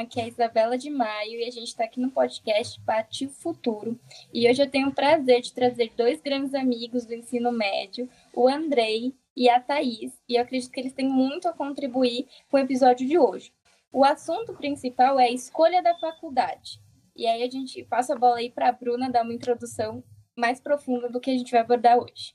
aqui é a Isabela de Maio e a gente está aqui no podcast o Futuro. E hoje eu tenho o prazer de trazer dois grandes amigos do ensino médio, o Andrei e a Thaís, e eu acredito que eles têm muito a contribuir com o episódio de hoje. O assunto principal é a escolha da faculdade. E aí a gente passa a bola aí para a Bruna dar uma introdução mais profunda do que a gente vai abordar hoje.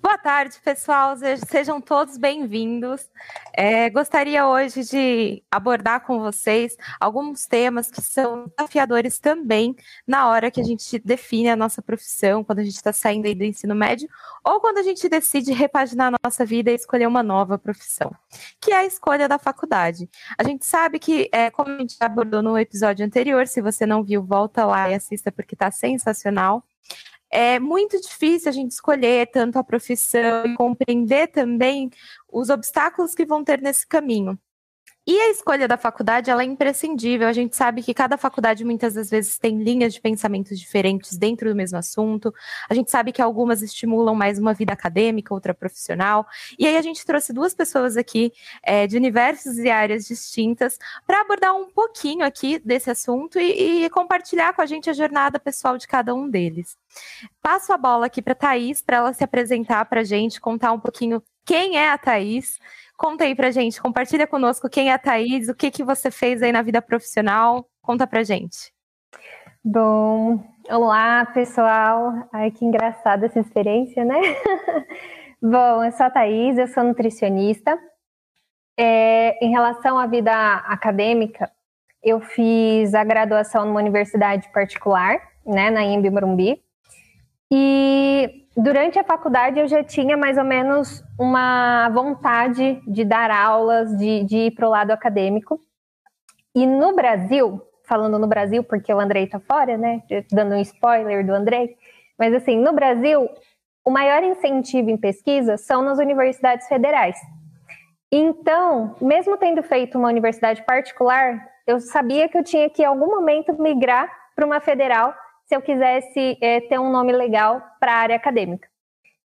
Boa tarde, pessoal. Sejam todos bem-vindos. É, gostaria hoje de abordar com vocês alguns temas que são desafiadores também na hora que a gente define a nossa profissão, quando a gente está saindo do ensino médio, ou quando a gente decide repaginar a nossa vida e escolher uma nova profissão, que é a escolha da faculdade. A gente sabe que, é, como a gente abordou no episódio anterior, se você não viu, volta lá e assista porque está sensacional é muito difícil a gente escolher tanto a profissão e compreender também os obstáculos que vão ter nesse caminho. E a escolha da faculdade ela é imprescindível. A gente sabe que cada faculdade muitas das vezes tem linhas de pensamentos diferentes dentro do mesmo assunto. A gente sabe que algumas estimulam mais uma vida acadêmica, outra profissional. E aí a gente trouxe duas pessoas aqui é, de universos e áreas distintas para abordar um pouquinho aqui desse assunto e, e, compartilhar com a gente a jornada pessoal de cada um deles. Passo a bola aqui para Thaís para ela se apresentar para a gente, contar um pouquinho quem é a Thaís Conta aí pra gente, compartilha conosco quem é a Thaís, o que, que você fez aí na vida profissional. Conta pra gente. Bom, olá pessoal. Ai, que engraçada essa experiência, né? Bom, eu sou a Thaís, eu sou nutricionista. É, em relação à vida acadêmica, eu fiz a graduação numa universidade particular, né, na IMB Morumbi. E durante a faculdade eu já tinha mais ou menos uma vontade de dar aulas, de, de ir para o lado acadêmico. E no Brasil, falando no Brasil, porque o Andrei está fora, né? Dando um spoiler do Andrei. Mas assim, no Brasil, o maior incentivo em pesquisa são nas universidades federais. Então, mesmo tendo feito uma universidade particular, eu sabia que eu tinha que em algum momento migrar para uma federal se eu quisesse é, ter um nome legal para a área acadêmica.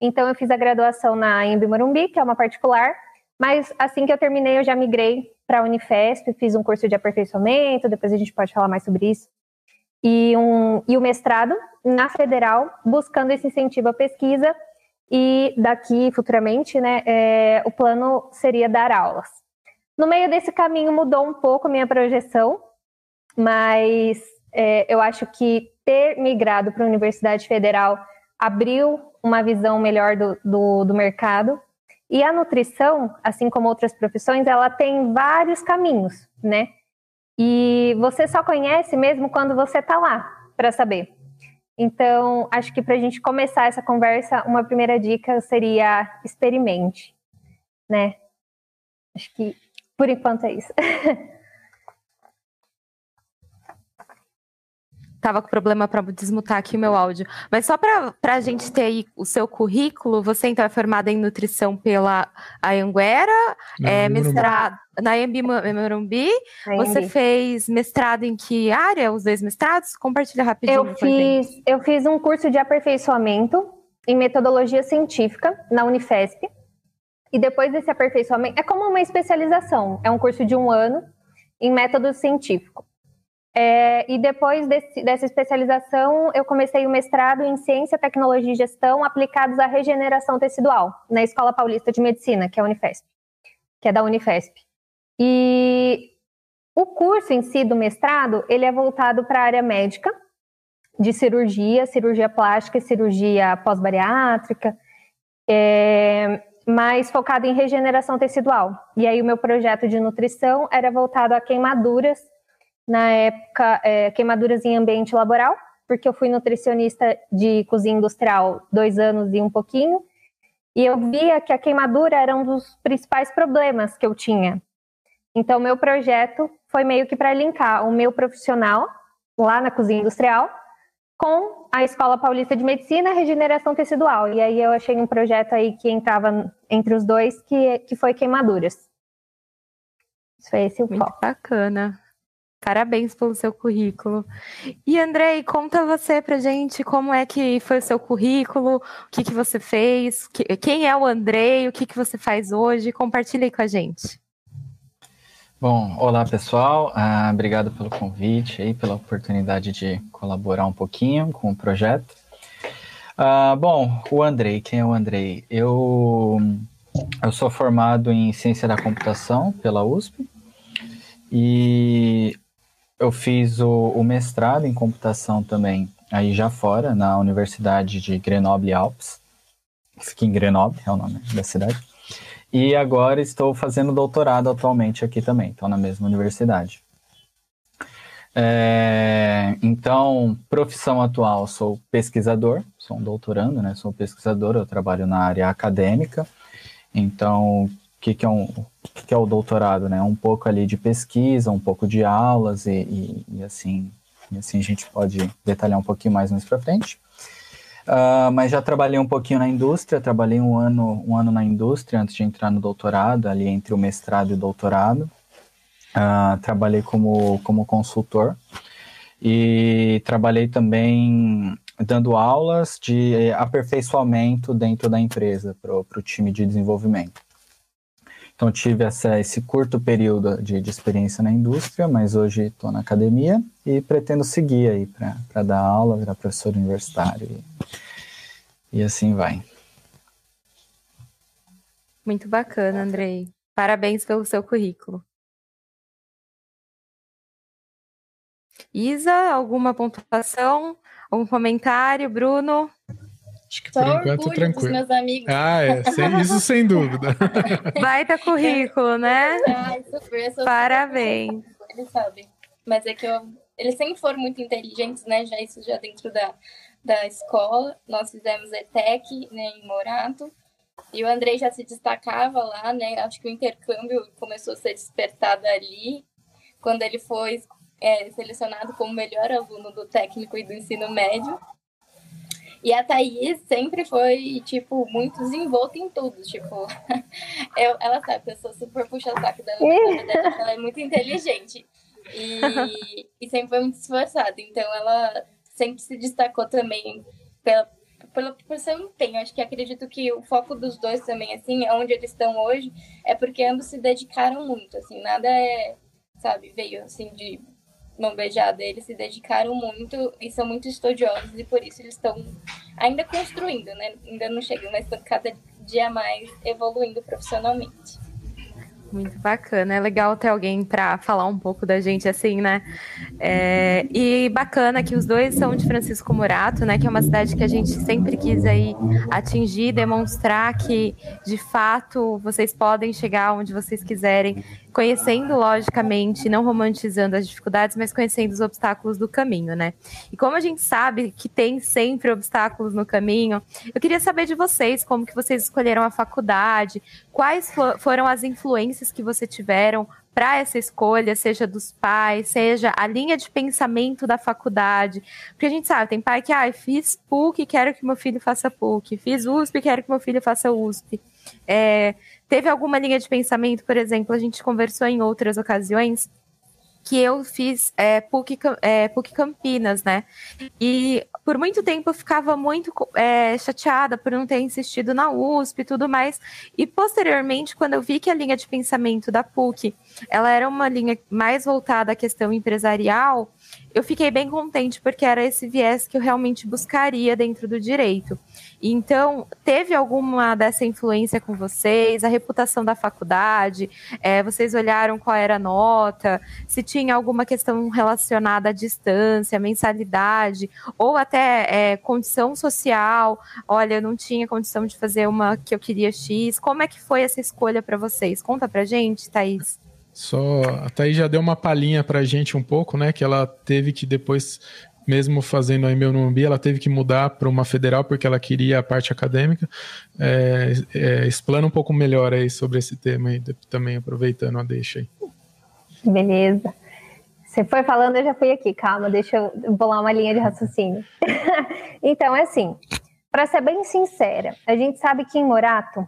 Então, eu fiz a graduação na Embi Morumbi, que é uma particular, mas assim que eu terminei, eu já migrei para a Unifesp, fiz um curso de aperfeiçoamento, depois a gente pode falar mais sobre isso, e, um, e o mestrado na Federal, buscando esse incentivo à pesquisa, e daqui, futuramente, né, é, o plano seria dar aulas. No meio desse caminho mudou um pouco a minha projeção, mas é, eu acho que ter migrado para a Universidade Federal abriu uma visão melhor do, do, do mercado. E a nutrição, assim como outras profissões, ela tem vários caminhos, né? E você só conhece mesmo quando você está lá para saber. Então, acho que para a gente começar essa conversa, uma primeira dica seria experimente, né? Acho que por enquanto é isso. Tava com problema para desmutar aqui o meu áudio. Mas só para a gente ter aí o seu currículo, você então é formada em nutrição pela Anhanguera, é, mestrado na Embi Morumbi. Você fez mestrado em que área? Os dois mestrados? Compartilha rapidinho. Eu fiz, eu fiz um curso de aperfeiçoamento em metodologia científica na Unifesp. E depois desse aperfeiçoamento, é como uma especialização, é um curso de um ano em método científico. É, e depois desse, dessa especialização, eu comecei o mestrado em Ciência, Tecnologia e Gestão aplicados à regeneração tecidual, na Escola Paulista de Medicina, que é a Unifesp, que é da Unifesp. E o curso em si do mestrado, ele é voltado para a área médica, de cirurgia, cirurgia plástica e cirurgia pós-bariátrica, é, mas focado em regeneração tecidual. E aí o meu projeto de nutrição era voltado a queimaduras na época, é, queimaduras em ambiente laboral, porque eu fui nutricionista de cozinha industrial dois anos e um pouquinho, e eu via que a queimadura era um dos principais problemas que eu tinha. Então, meu projeto foi meio que para linkar o meu profissional lá na cozinha industrial com a Escola Paulista de Medicina Regeneração Tecidual. E aí eu achei um projeto aí que entrava entre os dois, que, que foi queimaduras. Isso foi esse o Muito foco. Bacana. Parabéns pelo seu currículo. E Andrei, conta você pra gente como é que foi o seu currículo, o que, que você fez, quem é o Andrei, o que, que você faz hoje, compartilha aí com a gente. Bom, olá pessoal, ah, obrigado pelo convite e pela oportunidade de colaborar um pouquinho com o projeto. Ah, bom, o Andrei, quem é o Andrei? Eu, eu sou formado em Ciência da Computação pela USP e eu fiz o, o mestrado em computação também aí já fora, na Universidade de Grenoble Alpes. Fica em Grenoble, é o nome da cidade. E agora estou fazendo doutorado atualmente aqui também, estou na mesma universidade. É, então, profissão atual, sou pesquisador, sou um doutorando, né? Sou pesquisador, eu trabalho na área acadêmica. Então, que, que, é, um, que, que é o doutorado, né? Um pouco ali de pesquisa, um pouco de aulas e, e, e assim, e assim a gente pode detalhar um pouquinho mais mais para frente. Uh, mas já trabalhei um pouquinho na indústria, trabalhei um ano, um ano na indústria antes de entrar no doutorado, ali entre o mestrado e o doutorado. Uh, trabalhei como, como consultor e trabalhei também dando aulas de aperfeiçoamento dentro da empresa para o time de desenvolvimento. Então tive essa, esse curto período de, de, experiência na indústria, mas hoje estou na academia e pretendo seguir aí para dar aula, virar professor universitário e, e assim vai. Muito bacana, Andrei. Parabéns pelo seu currículo. Isa, alguma pontuação? Algum comentário? Bruno? Acho que Só por enquanto tranquilo. meus amigos. Ah, é, sem, isso sem dúvida. Baita currículo, né? Ai, super, Parabéns. Eles sabem. Mas é que eu, eles sempre foram muito inteligentes, né? Já isso já dentro da, da escola. Nós fizemos ETEC né, em Morato. E o Andrei já se destacava lá, né? Acho que o intercâmbio começou a ser despertado ali, quando ele foi é, selecionado como melhor aluno do técnico e do ensino médio. E a Thaís sempre foi, tipo, muito desenvolta em tudo. Tipo, eu, ela sabe que eu sou super puxa-saco dela, verdade, ela é muito inteligente. E, e sempre foi muito esforçada. Então, ela sempre se destacou também pela, pela, por seu empenho. Acho que acredito que o foco dos dois também, assim, onde eles estão hoje, é porque ambos se dedicaram muito, assim, nada é, sabe, veio, assim, de mão beijada. Eles se dedicaram muito e são muito estudiosos e por isso eles estão ainda construindo, né? Ainda não chegam, mas estão cada dia mais evoluindo profissionalmente. Muito bacana, é legal ter alguém para falar um pouco da gente assim, né? É, e bacana que os dois são de Francisco Murato, né? Que é uma cidade que a gente sempre quis aí atingir, demonstrar que de fato vocês podem chegar onde vocês quiserem conhecendo logicamente, não romantizando as dificuldades, mas conhecendo os obstáculos do caminho, né? E como a gente sabe que tem sempre obstáculos no caminho, eu queria saber de vocês como que vocês escolheram a faculdade, quais foram as influências que você tiveram para essa escolha, seja dos pais, seja a linha de pensamento da faculdade. Porque a gente sabe, tem pai que, ah, fiz PUC, quero que meu filho faça PUC, fiz USP, quero que meu filho faça USP. É, Teve alguma linha de pensamento, por exemplo, a gente conversou em outras ocasiões, que eu fiz é, PUC, é, PUC Campinas, né? E por muito tempo eu ficava muito é, chateada por não ter insistido na USP e tudo mais. E posteriormente, quando eu vi que a linha de pensamento da PUC ela era uma linha mais voltada à questão empresarial, eu fiquei bem contente porque era esse viés que eu realmente buscaria dentro do direito. Então, teve alguma dessa influência com vocês? A reputação da faculdade? É, vocês olharam qual era a nota? Se tinha alguma questão relacionada à distância, mensalidade, ou até é, condição social? Olha, eu não tinha condição de fazer uma que eu queria X. Como é que foi essa escolha para vocês? Conta pra gente, Thaís. Só a Thaís já deu uma palhinha pra gente um pouco, né? Que ela teve que depois, mesmo fazendo a meu no ela teve que mudar para uma federal porque ela queria a parte acadêmica. É, é, explana um pouco melhor aí sobre esse tema aí, também aproveitando a deixa aí. Beleza. Você foi falando, eu já fui aqui. Calma, deixa eu bolar uma linha de raciocínio. então, é assim, para ser bem sincera, a gente sabe que em Morato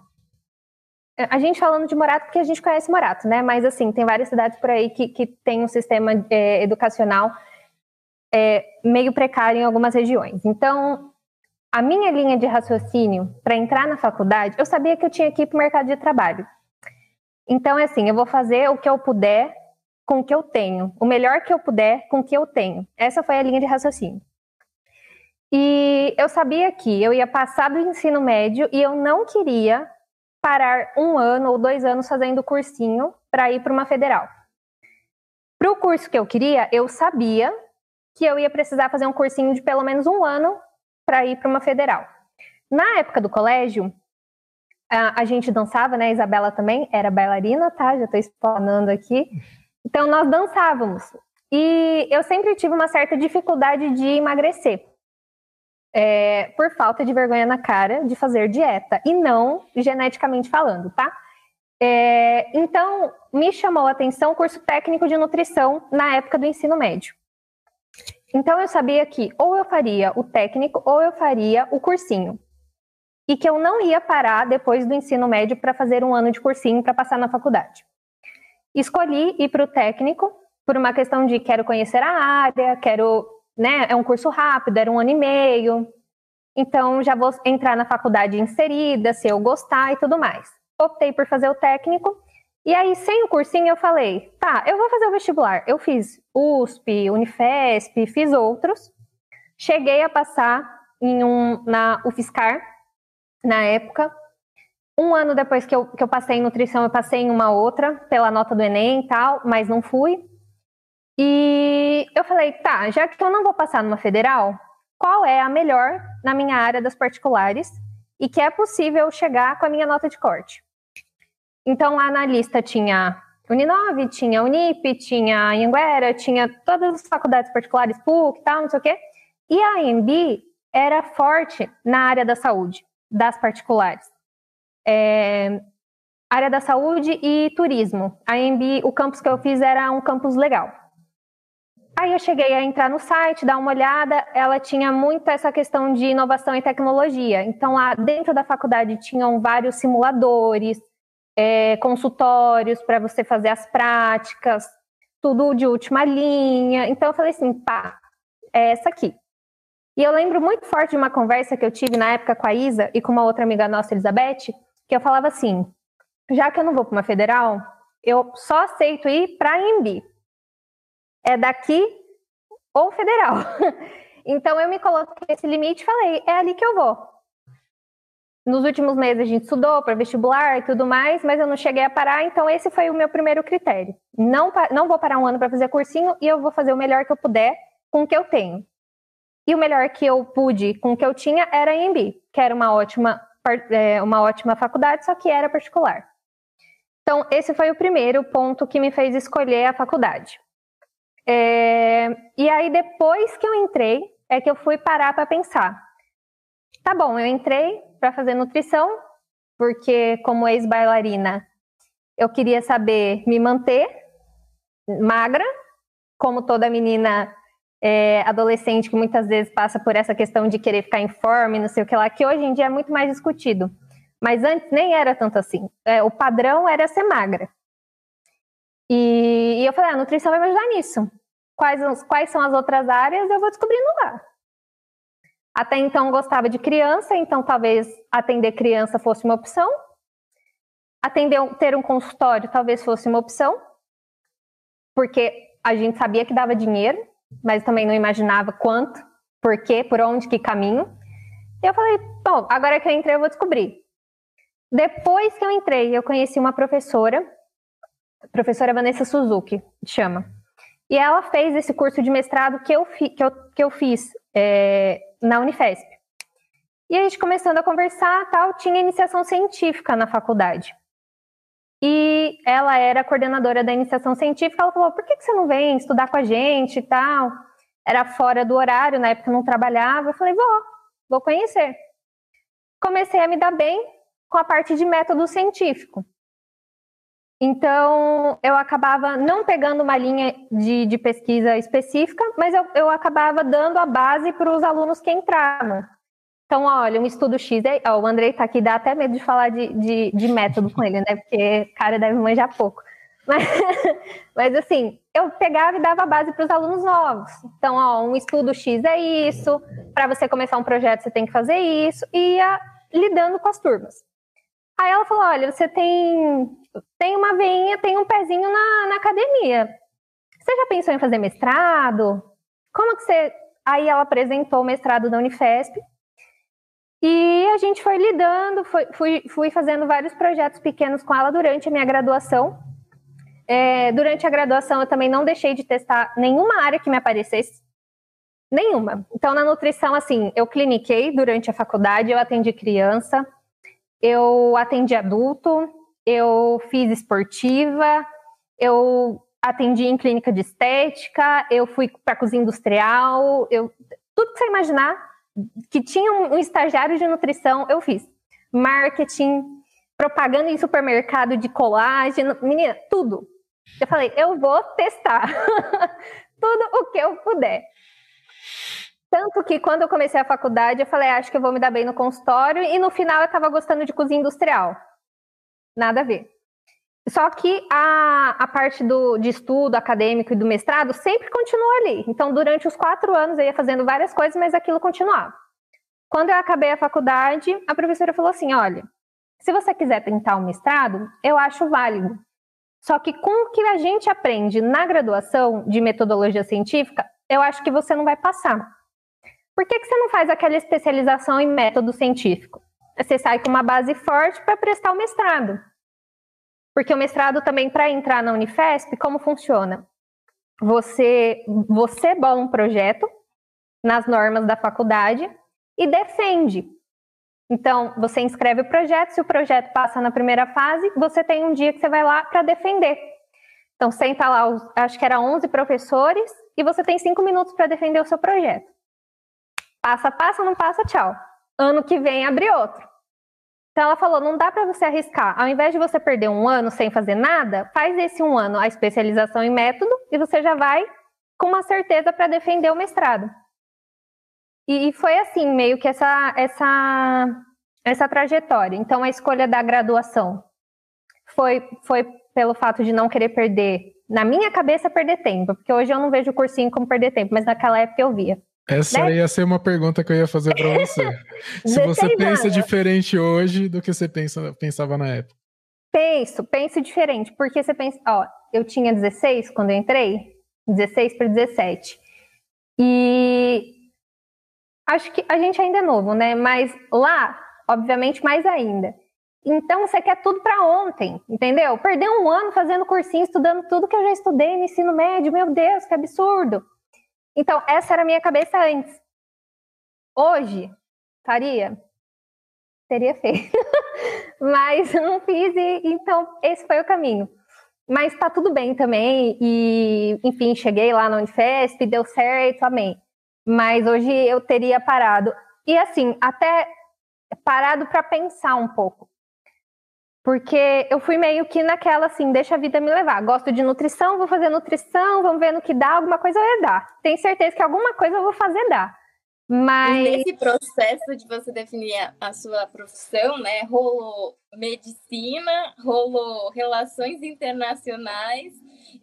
a gente falando de Morato porque a gente conhece Morato, né? Mas assim, tem várias cidades por aí que, que tem um sistema é, educacional é, meio precário em algumas regiões. Então, a minha linha de raciocínio para entrar na faculdade, eu sabia que eu tinha que ir para o mercado de trabalho. Então, é assim, eu vou fazer o que eu puder com o que eu tenho, o melhor que eu puder com o que eu tenho. Essa foi a linha de raciocínio. E eu sabia que eu ia passar do ensino médio e eu não queria parar um ano ou dois anos fazendo cursinho para ir para uma federal. Para o curso que eu queria, eu sabia que eu ia precisar fazer um cursinho de pelo menos um ano para ir para uma federal. Na época do colégio, a, a, gente dançava, né? A Isabela também era bailarina, tá? Já estou explanando aqui. Então, nós dançávamos. E eu sempre tive uma certa dificuldade de emagrecer é, por falta de vergonha na cara de fazer dieta, e não geneticamente falando, tá? É, então, me chamou a atenção o curso técnico de nutrição na época do ensino médio. Então, eu sabia que ou eu faria o técnico ou eu faria o cursinho. E que eu não ia parar depois do ensino médio para fazer um ano de cursinho para passar na faculdade. Escolhi ir para o técnico por uma questão de quero conhecer a área, quero né? É um curso rápido, era um ano e meio. Então já vou entrar na faculdade inserida, se eu gostar e tudo mais. Optei por fazer o técnico. E aí, sem o cursinho, eu falei: tá, eu vou fazer o vestibular. Eu fiz USP, Unifesp, fiz outros. Cheguei a passar em um, na UFSCar, na época. Um ano depois que eu, que eu passei em nutrição, eu passei em uma outra, pela nota do Enem e tal, mas não fui. E eu falei, tá, já que eu não vou passar numa federal, qual é a melhor na minha área das particulares e que é possível chegar com a minha nota de corte? Então lá na lista tinha Uninove, tinha Unip, tinha Anhanguera, tinha todas as faculdades particulares, PUC e tal, não sei o quê. E a AMB era forte na área da saúde, das particulares. É, área da saúde e turismo. A AMB, o campus que eu fiz era um campus legal. Aí eu cheguei a entrar no site, dar uma olhada, ela tinha muito essa questão de inovação e tecnologia. Então, lá dentro da faculdade tinham vários simuladores, é, consultórios para você fazer as práticas, tudo de última linha. Então, eu falei assim, pá, é essa aqui. E eu lembro muito forte de uma conversa que eu tive na época com a Isa e com uma outra amiga nossa, Elizabeth, que eu falava assim: já que eu não vou para uma federal, eu só aceito ir para a IMB, é daqui ou federal. Então eu me coloquei esse limite e falei, é ali que eu vou. Nos últimos meses a gente estudou para vestibular e tudo mais, mas eu não cheguei a parar, então esse foi o meu primeiro critério. Não, não vou parar um ano para fazer cursinho e eu vou fazer o melhor que eu puder com o que eu tenho. E o melhor que eu pude com o que eu tinha era a EMB, que era uma ótima, é, uma ótima faculdade, só que era particular. Então, esse foi o primeiro ponto que me fez escolher a faculdade. É, e aí, depois que eu entrei, é que eu fui parar para pensar. Tá bom, eu entrei para fazer nutrição, porque como ex-bailarina, eu queria saber me manter magra, como toda menina é, adolescente que muitas vezes passa por essa questão de querer ficar em forma e não sei o que lá, que hoje em dia é muito mais discutido. Mas antes nem era tanto assim. É, o padrão era ser magra. E, e eu falei, ah, a nutrição vai me ajudar nisso. Quais, quais são as outras áreas? Eu vou descobrindo lá. Até então gostava de criança, então talvez atender criança fosse uma opção. Atender, ter um consultório talvez fosse uma opção, porque a gente sabia que dava dinheiro, mas também não imaginava quanto, por quê, por onde, que caminho. E eu falei, bom, agora que eu entrei eu vou descobrir. Depois que eu entrei, eu conheci uma professora professora Vanessa Suzuki, chama. E ela fez esse curso de mestrado que eu, fi, que eu, que eu fiz é, na Unifesp. E a gente começando a conversar, tal, tinha iniciação científica na faculdade. E ela era coordenadora da iniciação científica, ela falou, por que, que você não vem estudar com a gente e tal? Era fora do horário, na época não trabalhava. Eu falei, vou, vou conhecer. Comecei a me dar bem com a parte de método científico. Então, eu acabava não pegando uma linha de, de pesquisa específica, mas eu, eu acabava dando a base para os alunos que entravam. Então, olha, um estudo X, é, ó, o Andrei está aqui, dá até medo de falar de, de, de método com ele, né? Porque cara deve manjar pouco. Mas, mas assim, eu pegava e dava base para os alunos novos. Então, ó, um estudo X é isso, para você começar um projeto você tem que fazer isso, e ia lidando com as turmas. Aí ela falou: olha, você tem, tem uma veinha, tem um pezinho na, na academia. Você já pensou em fazer mestrado? Como que você. Aí ela apresentou o mestrado da Unifesp. E a gente foi lidando, foi, fui, fui fazendo vários projetos pequenos com ela durante a minha graduação. É, durante a graduação, eu também não deixei de testar nenhuma área que me aparecesse. Nenhuma. Então, na nutrição, assim, eu cliniquei durante a faculdade, eu atendi criança, eu atendi adulto, eu fiz esportiva, eu atendi em clínica de estética, eu fui para cozinha industrial, eu tudo que você imaginar que tinha um, estagiário de nutrição, eu fiz. Marketing, propaganda em supermercado de colágeno, menina, tudo. Eu falei, eu vou testar tudo o que eu puder. Tanto que quando eu comecei a faculdade, eu falei, acho que eu vou me dar bem no consultório, e no final eu estava gostando de cozinha industrial. Nada a ver. Só que a, a parte do, de estudo acadêmico e do mestrado sempre continuou ali. Então, durante os quatro anos, eu ia fazendo várias coisas, mas aquilo continuava. Quando eu acabei a faculdade, a professora falou assim: olha, se você quiser tentar o um mestrado, eu acho válido. Só que com o que a gente aprende na graduação de metodologia científica, eu acho que você não vai passar. Por que, que você não faz aquela especialização em método científico? Você sai com uma base forte para prestar o mestrado. Porque o mestrado também, para entrar na Unifesp, como funciona? Você, você bola um projeto nas normas da faculdade e defende. Então, você inscreve o projeto, se o projeto passa na primeira fase, você tem um dia que você vai lá para defender. Então, senta lá, acho que era 11 professores, e você tem cinco minutos para defender o seu projeto. Passa, passa, não passa, tchau. Ano que vem abre outro. Então ela falou, não dá para você arriscar. Ao invés de você perder um ano sem fazer nada, faz esse um ano a especialização em método e você já vai com uma certeza para defender o mestrado. E, foi assim, meio que essa, essa, essa trajetória. Então a escolha da graduação foi, foi pelo fato de não querer perder, na minha cabeça, perder tempo, porque hoje eu não vejo o cursinho como perder tempo, mas naquela época eu via. Essa né? ia ser uma pergunta que eu ia fazer para você. Se você pensa anos. diferente hoje do que você pensa, pensava na época. Penso, penso diferente, porque você pensa, ó, eu tinha 16 quando eu entrei, 16 para 17. E acho que a gente ainda é novo, né? Mas lá, obviamente, mais ainda. Então você quer tudo para ontem, entendeu? Perder um ano fazendo cursinho, estudando tudo que eu já estudei no ensino médio, meu Deus, que absurdo. Então, essa era a minha cabeça antes. Hoje, faria? Teria feito. Mas não fiz e então esse foi o caminho. Mas tá tudo bem também e, enfim, cheguei lá na Unifesp, deu certo, amém. Mas hoje eu teria parado. E assim, até parado para pensar um pouco. Porque eu fui meio que naquela assim, deixa a vida me levar. Gosto de nutrição, vou fazer nutrição, vamos ver no que dá, alguma coisa vai dar. Tenho certeza que alguma coisa eu vou fazer dar. Mas e nesse processo de você definir a sua profissão, né, rolou medicina, rolou relações internacionais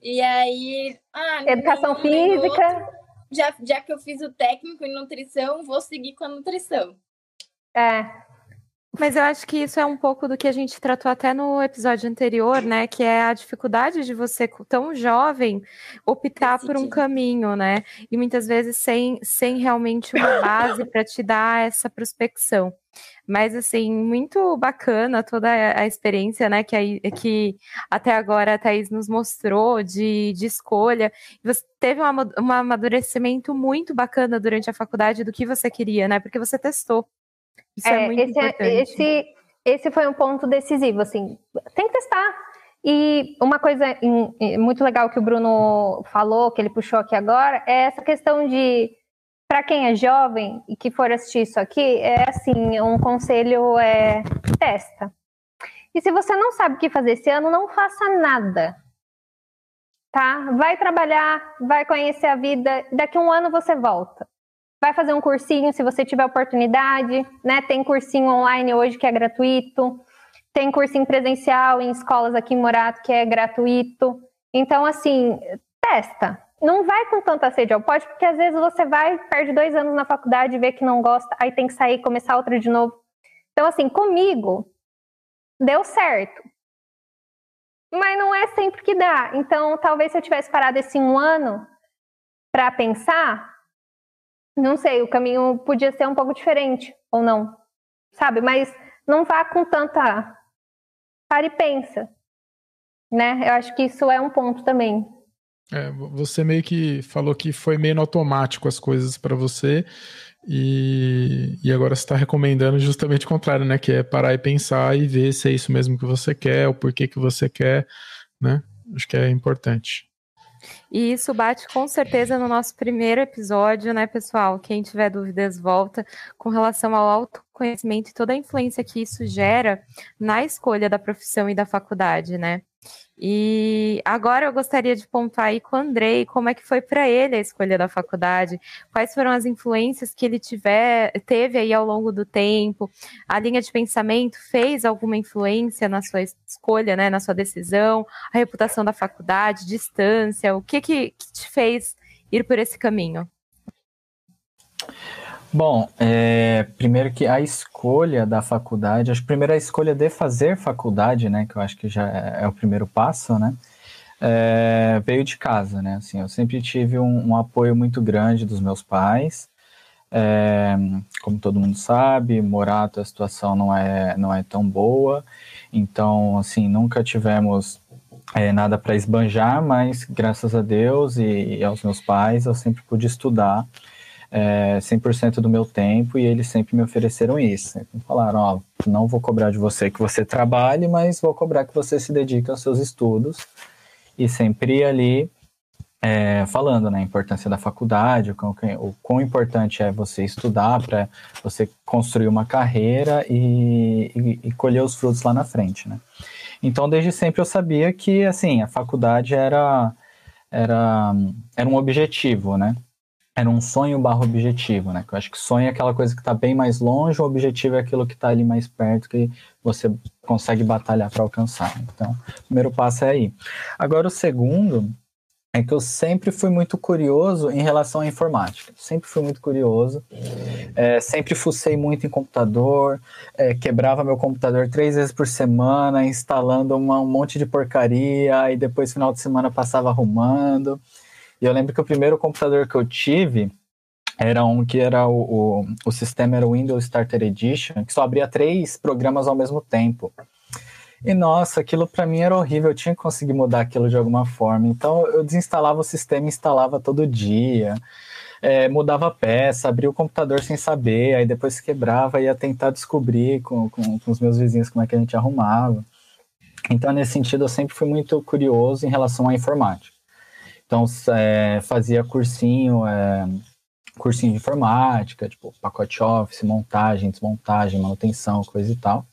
e aí ah, educação física. Outro, já, já que eu fiz o técnico em nutrição, vou seguir com a nutrição. É, mas eu acho que isso é um pouco do que a gente tratou até no episódio anterior, né? Que é a dificuldade de você, tão jovem, optar por um caminho, né? E muitas vezes sem, sem realmente uma base para te dar essa prospecção. Mas, assim, muito bacana toda a experiência, né, que, a, que até agora a Thaís nos mostrou de, de escolha. Você teve um, um amadurecimento muito bacana durante a faculdade do que você queria, né, porque você testou. Isso é, é muito esse, é, importante. Esse, esse foi um ponto decisivo, assim, tem que testar. E uma coisa muito legal que o Bruno falou, que ele puxou aqui agora, é essa questão de, para quem é jovem e que for assistir isso aqui, é assim, um conselho é testa. E se você não sabe o que fazer esse ano, não faça nada. Tá? Vai trabalhar, vai conhecer a vida, daqui a um ano você volta vai fazer um cursinho se você tiver oportunidade, né? Tem cursinho online hoje que é gratuito, tem cursinho presencial em escolas aqui em Morato que é gratuito. Então, assim, testa. Não vai com tanta sede ao pote, porque às vezes você vai, perde dois anos na faculdade, vê que não gosta, aí tem que sair, começar outra de novo. Então, assim, comigo, deu certo. mas não é sempre que dá. Então, talvez se eu tivesse parado esse um ano para pensar, não sei, o caminho podia ser um pouco diferente ou não, sabe? Mas não vá com tanta. Para e pensa, né? Eu acho que isso é um ponto também. É, você meio que falou que foi meio no automático as coisas para você e, e agora está recomendando justamente o contrário, né? Que é parar e pensar e ver se é isso mesmo que você quer, o porquê que você quer, né? Acho que é importante. E isso bate com certeza no nosso primeiro episódio, né, pessoal? Quem tiver dúvidas, volta com relação ao autoconhecimento e toda a influência que isso gera na escolha da profissão e da faculdade, né? E agora eu gostaria de pontuar aí com o Andrei como é que foi para ele a escolha da faculdade, quais foram as influências que ele tiver, teve aí ao longo do tempo, a linha de pensamento fez alguma influência na sua escolha, né, na sua decisão, a reputação da faculdade, distância, o que, que, que te fez ir por esse caminho? Bom, é, primeiro que a escolha da faculdade, acho que primeiro a escolha de fazer faculdade, né, que eu acho que já é, é o primeiro passo, né, é, veio de casa, né, assim, eu sempre tive um, um apoio muito grande dos meus pais, é, como todo mundo sabe, Morato a situação não é, não é tão boa, então, assim, nunca tivemos é, nada para esbanjar, mas graças a Deus e, e aos meus pais eu sempre pude estudar, é, 100% do meu tempo e eles sempre me ofereceram isso. Sempre falaram, ó, não vou cobrar de você que você trabalhe, mas vou cobrar que você se dedique aos seus estudos e sempre ali é, falando né, a importância da faculdade, o quão, o quão importante é você estudar para você construir uma carreira e, e, e, colher os frutos lá na frente, né? Então, desde sempre eu sabia que, assim, a faculdade era, era, era um objetivo, né? Era um sonho barro objetivo, né? Eu acho que sonho é aquela coisa que está bem mais longe, o objetivo é aquilo que está ali mais perto, que você consegue batalhar para alcançar. Então, o primeiro passo é aí. Agora, o segundo é que eu sempre fui muito curioso em relação à informática. Sempre fui muito curioso. É, sempre fucei muito em computador, é, quebrava meu computador três vezes por semana, instalando uma, um monte de porcaria, e depois, final de semana, passava arrumando. E eu lembro que o primeiro computador que eu tive era um que era o, o, o sistema era o Windows Starter Edition, que só abria três programas ao mesmo tempo. E nossa, aquilo para mim era horrível, eu tinha que conseguir mudar aquilo de alguma forma. Então eu desinstalava o sistema e instalava todo dia. É, mudava peça, abria o computador sem saber, aí depois quebrava, ia tentar descobrir com, com, com os meus vizinhos como é que a gente arrumava. Então, nesse sentido, eu sempre fui muito curioso em relação à informática. Então, é, fazia cursinho, é, cursinho de informática, tipo pacote Office, montagem, desmontagem, manutenção, coisa e tal.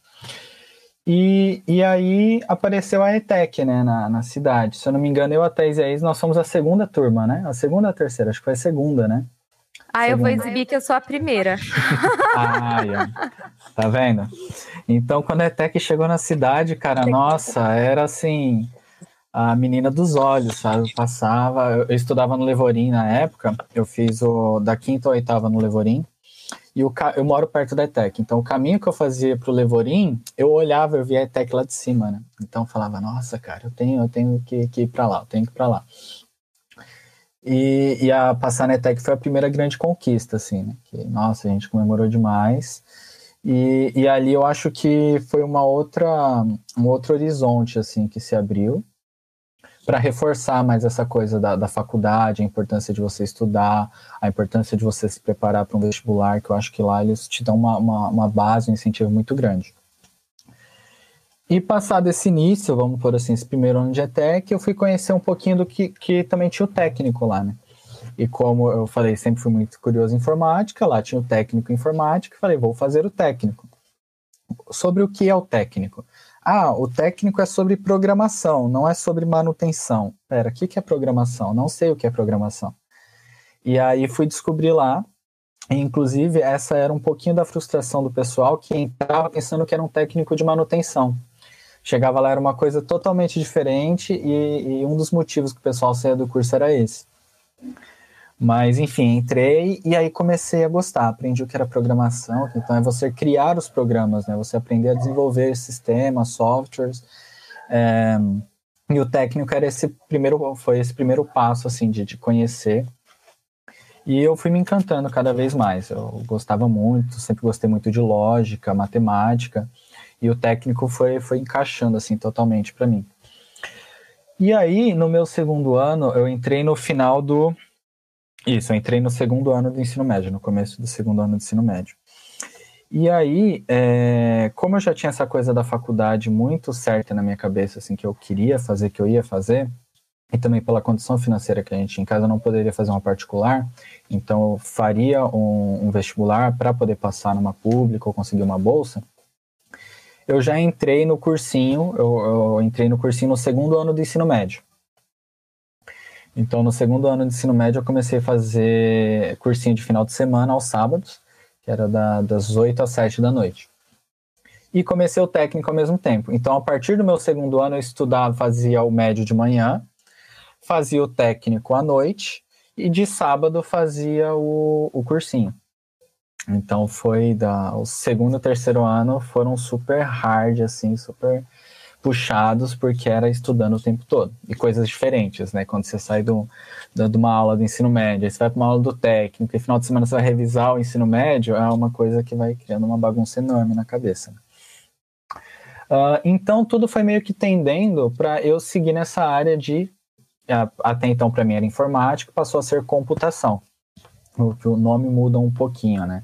E, e aí apareceu a ETEC, né, na, na cidade. Se eu não me engano, eu, a Thais e a Is, nós somos a segunda turma, né? A segunda ou a terceira? Acho que foi a segunda, né? Ah, segunda. eu vou exibir que eu sou a primeira. ah, yeah. tá vendo? Então, quando a ETEC chegou na cidade, cara, nossa, era assim a menina dos olhos, sabe? Eu passava, eu, estudava no Levorim na época, eu fiz o da quinta ou oitava no Levorim, e o, eu moro perto da ETEC, então o caminho que eu fazia pro Levorim, eu olhava, eu via a ETEC lá de cima, né? Então eu falava, nossa, cara, eu tenho, eu tenho que, que ir para lá, eu tenho que ir para lá. E, e, a passar na ETEC foi a primeira grande conquista, assim, né? Que, nossa, a gente comemorou demais. E, e ali eu acho que foi uma outra, um outro horizonte, assim, que se abriu para reforçar mais essa coisa da, da faculdade, a importância de você estudar, a importância de você se preparar para um vestibular, que eu acho que lá eles te dão uma, uma, uma base, um incentivo muito grande. E passado esse início, vamos por assim, esse primeiro ano de ETEC, eu fui conhecer um pouquinho do que, que também tinha o técnico lá, né? E como eu falei, sempre fui muito curioso em informática, lá tinha o técnico em informática, falei, vou fazer o técnico. Sobre o que é o técnico? Ah, o técnico é sobre programação, não é sobre manutenção. Pera, o que, que é programação? Não sei o que é programação. E aí fui descobrir lá, e inclusive essa era um pouquinho da frustração do pessoal que entrava pensando que era um técnico de manutenção. Chegava lá, era uma coisa totalmente diferente, e, e um dos motivos que o pessoal saía do curso era esse. Mas, enfim, entrei e aí comecei a gostar. Aprendi o que era programação, então é você criar os programas, né? Você aprender a desenvolver sistemas, softwares. É, E o técnico era esse primeiro, foi esse primeiro passo, assim, de, de conhecer. E eu fui me encantando cada vez mais. Eu gostava muito, sempre gostei muito de lógica, matemática. E o técnico foi, foi encaixando, assim, totalmente para mim. E aí, no meu segundo ano, eu entrei no final do. Isso, eu entrei no segundo ano do ensino médio, no começo do segundo ano do ensino médio. E aí, é, como eu já tinha essa coisa da faculdade muito certa na minha cabeça, assim, que eu queria fazer, que eu ia fazer, e também pela condição financeira que a gente em casa não poderia fazer uma particular, então eu faria um, um vestibular para poder passar numa pública ou conseguir uma bolsa. Eu já entrei no cursinho, eu, eu entrei no cursinho no segundo ano do ensino médio. Então, no segundo ano de ensino médio, eu comecei a fazer cursinho de final de semana aos sábados que era da, das 8 às 7 da noite. E comecei o técnico ao mesmo tempo. Então, a partir do meu segundo ano, eu estudava, fazia o médio de manhã, fazia o técnico à noite, e de sábado fazia o, o cursinho. Então, foi da, o segundo e terceiro ano foram super hard, assim, super puxados porque era estudando o tempo todo e coisas diferentes, né? Quando você sai do, do, de uma aula do ensino médio, aí você vai para uma aula do técnico e final de semana você vai revisar o ensino médio, é uma coisa que vai criando uma bagunça enorme na cabeça. Uh, então tudo foi meio que tendendo para eu seguir nessa área de até então para mim era informática, passou a ser computação. O, o nome muda um pouquinho, né?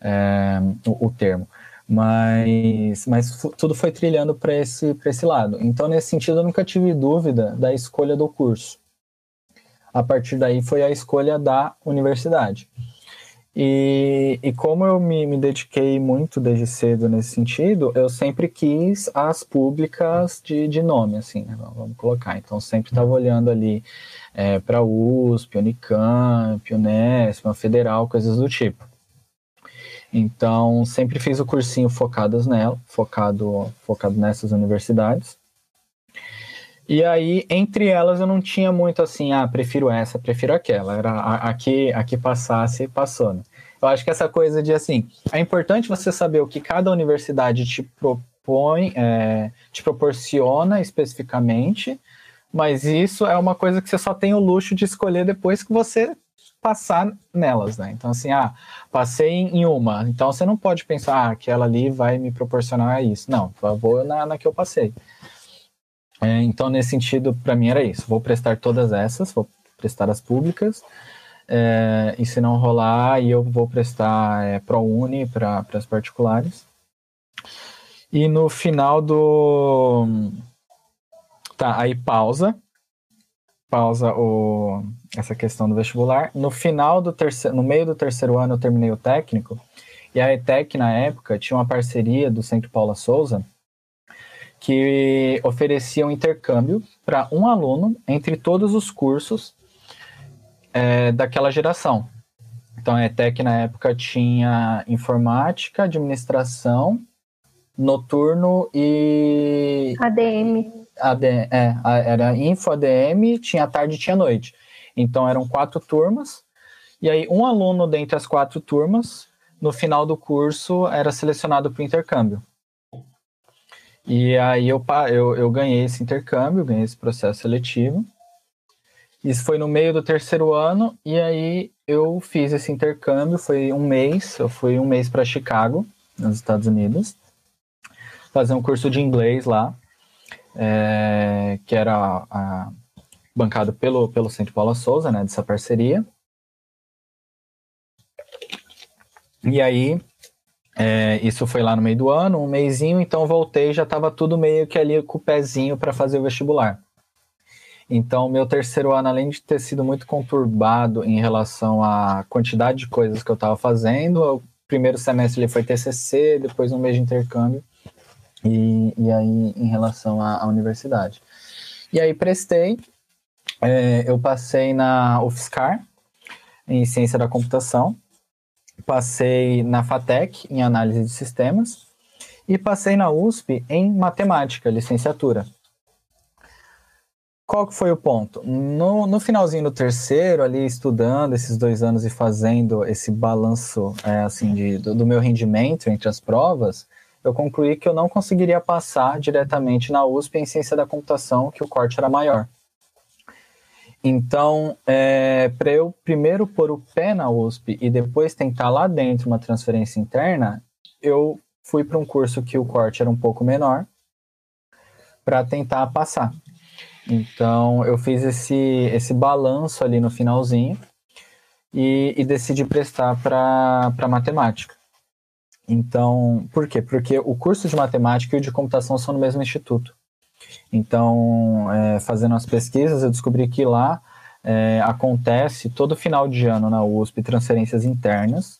É, o, o termo mas, mas tudo foi trilhando para esse, esse lado. Então, nesse sentido, eu nunca tive dúvida da escolha do curso. A partir daí foi a escolha da universidade. E, e como eu me, me dediquei muito desde cedo nesse sentido, eu sempre quis as públicas de, de nome, assim, né? vamos colocar. Então, sempre estava olhando ali é, para USP, Unicamp, Unesp, Federal, coisas do tipo. Então, sempre fiz o cursinho focados nela, focado, focado nessas universidades. E aí, entre elas, eu não tinha muito assim, ah, prefiro essa, prefiro aquela. Era a, a, que, a que passasse, passou. Né? Eu acho que essa coisa de assim, é importante você saber o que cada universidade te propõe, é, te proporciona especificamente, mas isso é uma coisa que você só tem o luxo de escolher depois que você passar nelas, né? Então, assim, ah, passei em uma, então você não pode pensar, ah, aquela ali vai me proporcionar isso. Não, eu vou na, na que eu passei. É, então, nesse sentido, para mim era isso. Vou prestar todas essas, vou prestar as públicas, é, e se não rolar, eu vou prestar é, ProUni para as particulares. E no final do. Tá, aí pausa. Pausa o essa questão do vestibular. No final do terceiro, no meio do terceiro ano eu terminei o técnico, e a ETEC na época tinha uma parceria do Centro Paula Souza que oferecia um intercâmbio para um aluno entre todos os cursos é, daquela geração. Então a ETEC na época tinha informática, administração, noturno e ADM. ADM é, era info ADM, tinha tarde e tinha noite. Então eram quatro turmas, e aí um aluno dentre as quatro turmas, no final do curso, era selecionado para o intercâmbio. E aí eu, eu, eu ganhei esse intercâmbio, ganhei esse processo seletivo. Isso foi no meio do terceiro ano, e aí eu fiz esse intercâmbio, foi um mês, eu fui um mês para Chicago, nos Estados Unidos, fazer um curso de inglês lá, é, que era a, bancado pelo, pelo Centro Paula Souza, né, dessa parceria. E aí, é, isso foi lá no meio do ano, um mêsinho, então voltei já estava tudo meio que ali com o pezinho para fazer o vestibular. Então, meu terceiro ano, além de ter sido muito conturbado em relação à quantidade de coisas que eu estava fazendo, o primeiro semestre ele foi TCC, depois um mês de intercâmbio, e, e aí em relação à, à universidade. E aí prestei, é, eu passei na UFSCar, em Ciência da Computação, passei na FATEC, em Análise de Sistemas, e passei na USP em Matemática, licenciatura. Qual que foi o ponto? No, no finalzinho do terceiro, ali estudando esses dois anos e fazendo esse balanço é, assim de, do, do meu rendimento entre as provas, eu concluí que eu não conseguiria passar diretamente na USP em ciência da computação, que o corte era maior. Então, é, para eu primeiro pôr o pé na USP e depois tentar lá dentro uma transferência interna, eu fui para um curso que o corte era um pouco menor para tentar passar. Então, eu fiz esse, esse balanço ali no finalzinho e, e decidi prestar para matemática. Então, por quê? Porque o curso de matemática e o de computação são no mesmo instituto. Então, é, fazendo as pesquisas, eu descobri que lá é, acontece todo final de ano na USP transferências internas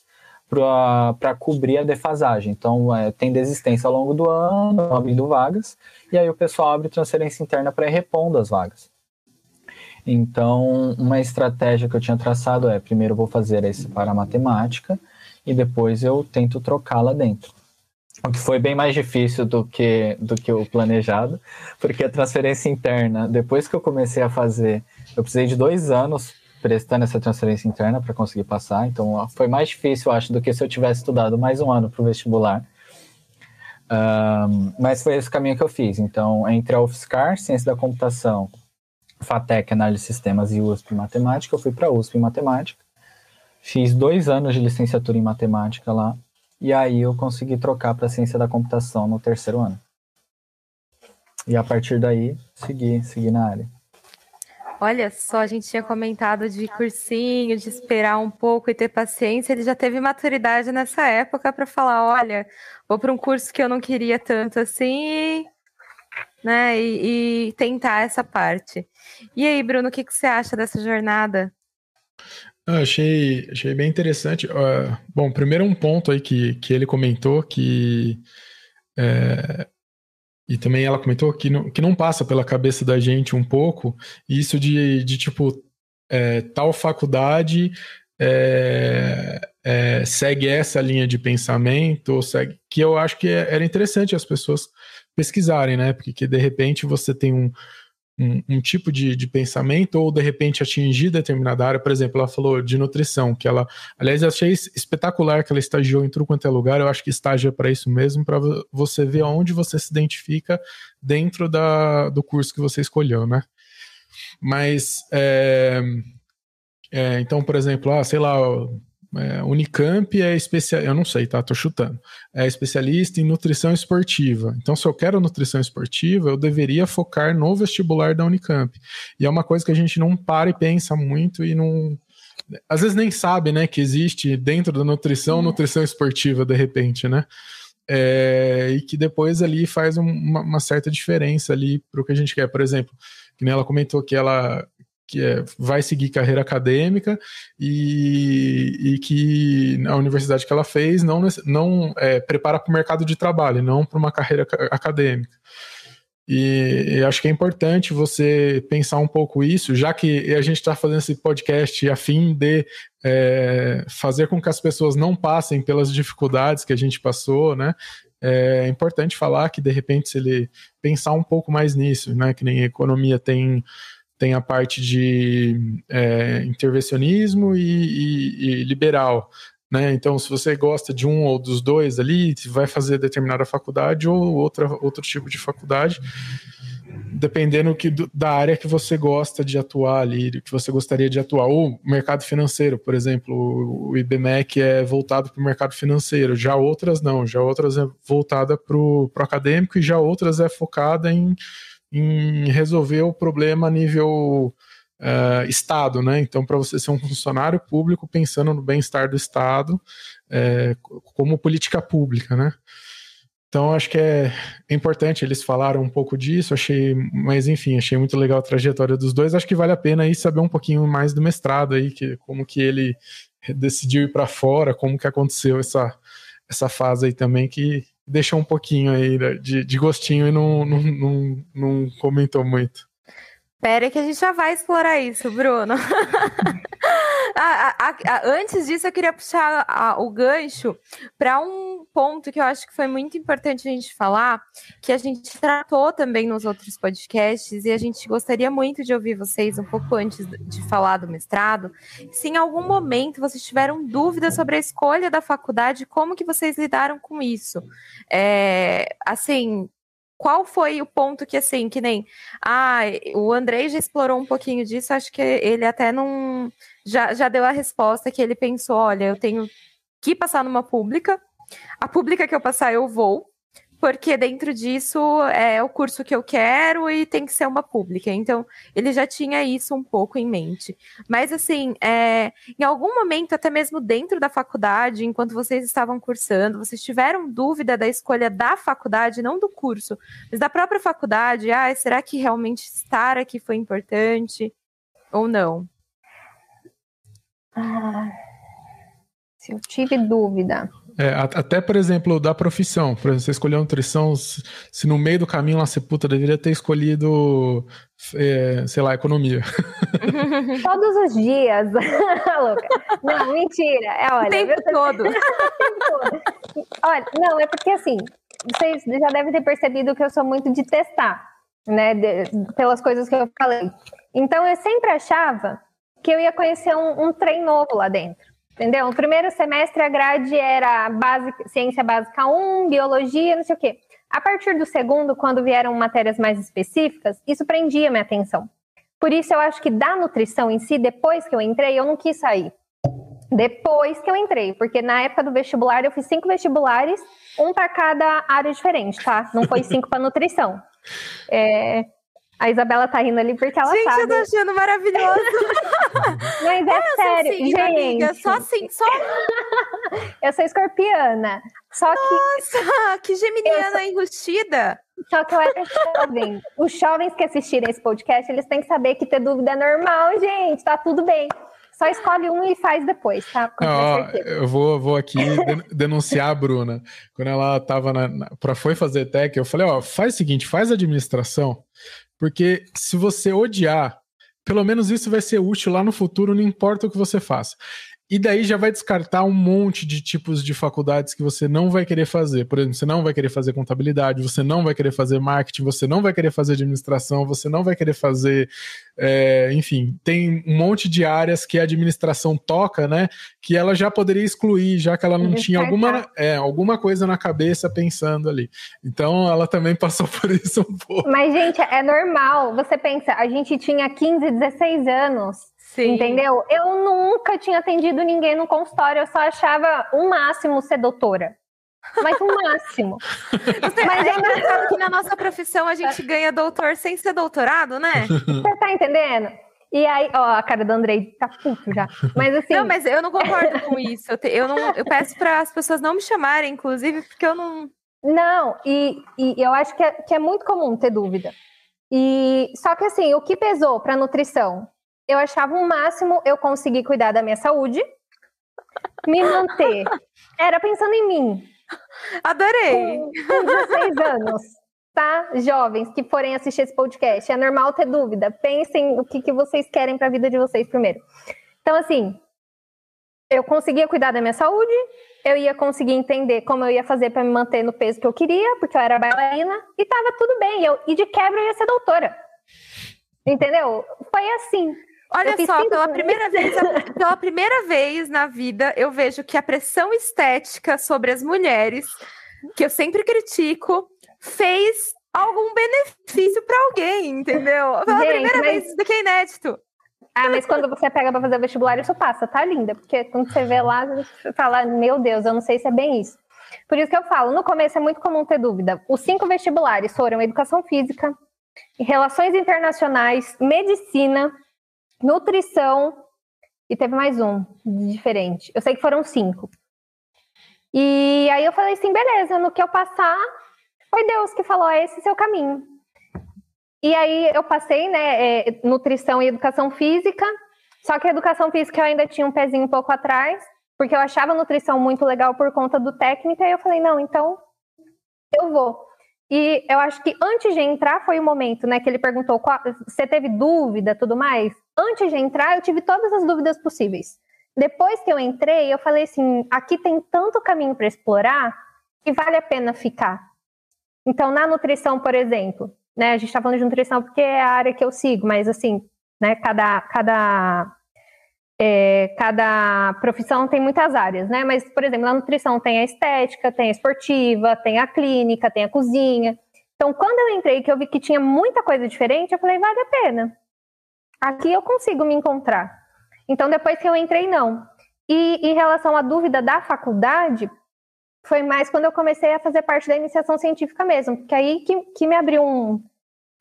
para cobrir a defasagem. Então, é, tem desistência ao longo do ano, abrindo vagas, e aí o pessoal abre transferência interna para ir repondo as vagas. Então, uma estratégia que eu tinha traçado é: primeiro vou fazer esse para matemática, e depois eu tento trocar lá dentro. O que foi bem mais difícil do que, do que o planejado, porque a transferência interna, depois que eu comecei a fazer, eu precisei de dois anos prestando essa transferência interna para conseguir passar. Então foi mais difícil, eu acho, do que se eu tivesse estudado mais um ano para o vestibular. Um, mas foi esse caminho que eu fiz. Então, entre a UFSCar, Ciência da Computação, FATEC, Análise de Sistemas e USP Matemática, eu fui para a USP em Matemática. Fiz dois anos de licenciatura em Matemática lá. E aí eu consegui trocar para Ciência da Computação no terceiro ano. E a partir daí, segui, segui na área. Olha só, a gente tinha comentado de cursinho, de esperar um pouco e ter paciência. Ele já teve maturidade nessa época para falar: olha, vou para um curso que eu não queria tanto assim, né? E, e tentar essa parte. E aí, Bruno, o que, que você acha dessa jornada? Eu achei, achei bem interessante. Uh, bom, primeiro um ponto aí que, que ele comentou que é, e também ela comentou que não, que não passa pela cabeça da gente um pouco isso de, de tipo, é, tal faculdade é, é, segue essa linha de pensamento, segue, que eu acho que é, era interessante as pessoas pesquisarem, né? Porque de repente você tem um, um, um, tipo de, de pensamento ou de repente atingir determinada área. Por exemplo, ela falou de nutrição, que ela, aliás, eu achei espetacular que ela estagiou em tudo quanto é lugar. Eu acho que estágio é para isso mesmo, para você ver aonde você se identifica dentro da, do curso que você escolheu, né? Mas, é, é, então, por exemplo, ah, sei lá, é, Unicamp é especial, eu não sei, tá? Tô chutando. É especialista em nutrição esportiva. Então, se eu quero nutrição esportiva, eu deveria focar no vestibular da Unicamp. E é uma coisa que a gente não para e pensa muito e não. Às vezes nem sabe, né, que existe dentro da nutrição, uhum. nutrição esportiva, de repente, né? É, e que depois ali faz uma, uma certa diferença ali para o que a gente quer. Por exemplo, que nem ela comentou que ela que é, vai seguir carreira acadêmica e, e, que a universidade que ela fez não, não é, prepara para o mercado de trabalho, não para uma carreira acadêmica. E, acho que é importante você pensar um pouco isso, já que a gente está fazendo esse podcast a fim de é, fazer com que as pessoas não passem pelas dificuldades que a gente passou, né? É importante falar que, de repente, se ele pensar um pouco mais nisso, né? Que nem economia tem tem a parte de é, intervencionismo e, e, e liberal. Né? Então, se você gosta de um ou dos dois ali, vai fazer determinada faculdade ou outra, outro tipo de faculdade, dependendo que, da área que você gosta de atuar ali, que você gostaria de atuar. Ou mercado financeiro, por exemplo, o IBMEC é voltado para o mercado financeiro, já outras não, já outras é voltada para o acadêmico e já outras é focada em em resolver o problema a nível uh, Estado, né? Então, para você ser um funcionário público pensando no bem-estar do Estado é, como política pública, né? Então, acho que é importante, eles falaram um pouco disso, achei, mas enfim, achei muito legal a trajetória dos dois. Acho que vale a pena aí saber um pouquinho mais do mestrado aí, que, como que ele decidiu ir para fora, como que aconteceu essa, essa fase aí também, que deixou um pouquinho aí de, de gostinho e não, não, não, não comentou muito. Pera que a gente já vai explorar isso, Bruno. Ah, a, a, antes disso, eu queria puxar o gancho para um ponto que eu acho que foi muito importante a gente falar, que a gente tratou também nos outros podcasts, e a gente gostaria muito de ouvir vocês um pouco antes de falar do mestrado. Se em algum momento vocês tiveram dúvidas sobre a escolha da faculdade, como que vocês lidaram com isso? É, assim, qual foi o ponto que, assim, que nem. Ah, o Andrei já explorou um pouquinho disso, acho que ele até não. Já, já deu a resposta que ele pensou: olha, eu tenho que passar numa pública, a pública que eu passar eu vou, porque dentro disso é o curso que eu quero e tem que ser uma pública. Então, ele já tinha isso um pouco em mente. Mas, assim, é, em algum momento, até mesmo dentro da faculdade, enquanto vocês estavam cursando, vocês tiveram dúvida da escolha da faculdade, não do curso, mas da própria faculdade? Ah, será que realmente estar aqui foi importante ou não? Ah, se eu tive dúvida. É, até, por exemplo, da profissão. Por exemplo, você escolheu nutrição, se no meio do caminho lá você puta, deveria ter escolhido, é, sei lá, economia. Todos os dias. Louca. Não, mentira. É, olha, o tempo todo. olha, não, é porque assim, vocês já devem ter percebido que eu sou muito de testar, né? De, pelas coisas que eu falei. Então eu sempre achava que eu ia conhecer um, um trem novo lá dentro. Entendeu? No primeiro semestre a grade era ciência básica 1, biologia, não sei o quê. A partir do segundo, quando vieram matérias mais específicas, isso prendia minha atenção. Por isso eu acho que da nutrição em si, depois que eu entrei, eu não quis sair. Depois que eu entrei, porque na época do vestibular eu fiz cinco vestibulares, um para cada área diferente, tá? Não foi cinco para nutrição. É, a Isabela tá rindo ali porque ela gente, sabe. Gente, eu tô achando maravilhoso. Mas é sério, assim, gente. Amiga, só assim, só... eu sou escorpiana. Só Nossa, que... que geminiana sou... enrustida. Só que eu era jovem. Os jovens que assistirem esse podcast, eles têm que saber que ter dúvida é normal, gente. Tá tudo bem. Só escolhe um e faz depois, tá? eu vou, vou aqui denunciar a Bruna. Quando ela tava na, na, pra, foi fazer tech, eu falei, ó, faz o seguinte, faz administração, porque se você odiar, pelo menos isso vai ser útil lá no futuro, não importa o que você faça. E daí já vai descartar um monte de tipos de faculdades que você não vai querer fazer. Por exemplo, você não vai querer fazer contabilidade, você não vai querer fazer marketing, você não vai querer fazer administração, você não vai querer fazer. É, enfim, tem um monte de áreas que a administração toca, né? Que ela já poderia excluir, já que ela não tinha alguma, é, alguma coisa na cabeça pensando ali. Então ela também passou por isso um pouco. Mas, gente, é normal. Você pensa, a gente tinha 15, 16 anos. Sim. Entendeu? Eu nunca tinha atendido ninguém no consultório, eu só achava o um máximo ser doutora. Mas o um máximo. Mas é engraçado que na nossa profissão a gente ganha doutor sem ser doutorado, né? Você tá entendendo? E aí, ó, a cara do Andrei tá puto já. Mas assim. Não, mas eu não concordo com isso. Eu, te, eu, não, eu peço para as pessoas não me chamarem, inclusive, porque eu não. Não, e, e eu acho que é, que é muito comum ter dúvida. E só que assim, o que pesou para nutrição? Eu achava o máximo eu conseguir cuidar da minha saúde, me manter. Era pensando em mim. Adorei. Com, com 16 anos, tá? Jovens que forem assistir esse podcast, é normal ter dúvida. Pensem o que, que vocês querem para a vida de vocês primeiro. Então, assim, eu conseguia cuidar da minha saúde, eu ia conseguir entender como eu ia fazer para me manter no peso que eu queria, porque eu era bailarina, e tava tudo bem. Eu, e de quebra eu ia ser doutora. Entendeu? Foi assim. Olha só, pela primeira, vez, pela primeira vez na vida, eu vejo que a pressão estética sobre as mulheres, que eu sempre critico, fez algum benefício para alguém, entendeu? Pela Gente, primeira mas... vez, isso daqui é inédito. Ah, mas quando você pega para fazer o vestibular, isso passa, tá linda. Porque quando você vê lá, você fala, meu Deus, eu não sei se é bem isso. Por isso que eu falo, no começo é muito comum ter dúvida. Os cinco vestibulares foram educação física, relações internacionais, medicina, nutrição e teve mais um diferente. Eu sei que foram cinco. E aí eu falei assim, beleza, no que eu passar, foi Deus que falou, é esse seu caminho. E aí eu passei, né, é, nutrição e educação física, só que a educação física eu ainda tinha um pezinho um pouco atrás, porque eu achava nutrição muito legal por conta do técnica, e eu falei, não, então eu vou. E eu acho que antes de entrar foi o momento, né, que ele perguntou, qual, você teve dúvida, tudo mais? Antes de entrar, eu tive todas as dúvidas possíveis. Depois que eu entrei, eu falei assim: aqui tem tanto caminho para explorar que vale a pena ficar. Então, na nutrição, por exemplo, né, a gente está falando de nutrição porque é a área que eu sigo, mas assim, né, cada, cada, é, cada profissão tem muitas áreas, né? Mas, por exemplo, na nutrição tem a estética, tem a esportiva, tem a clínica, tem a cozinha. Então, quando eu entrei, que eu vi que tinha muita coisa diferente, eu falei, vale a pena. Aqui eu consigo me encontrar. Então, depois que eu entrei, não. E em relação à dúvida da faculdade, foi mais quando eu comecei a fazer parte da iniciação científica mesmo, porque aí que, que me abriu um.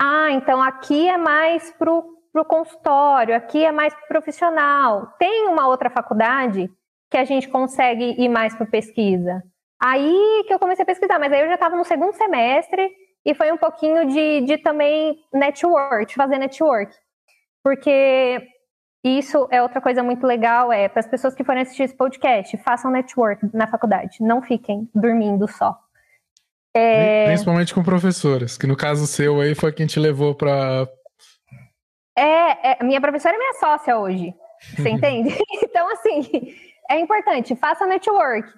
Ah, então aqui é mais para o consultório, aqui é mais profissional. Tem uma outra faculdade que a gente consegue ir mais para pesquisa. Aí que eu comecei a pesquisar, mas aí eu já estava no segundo semestre e foi um pouquinho de, de também network, fazer network. Porque isso é outra coisa muito legal, é para as pessoas que forem assistir esse podcast, façam network na faculdade, não fiquem dormindo só. É... Principalmente com professoras, que no caso seu aí foi quem te levou para. É, é, minha professora é minha sócia hoje, você entende? então, assim, é importante, faça network,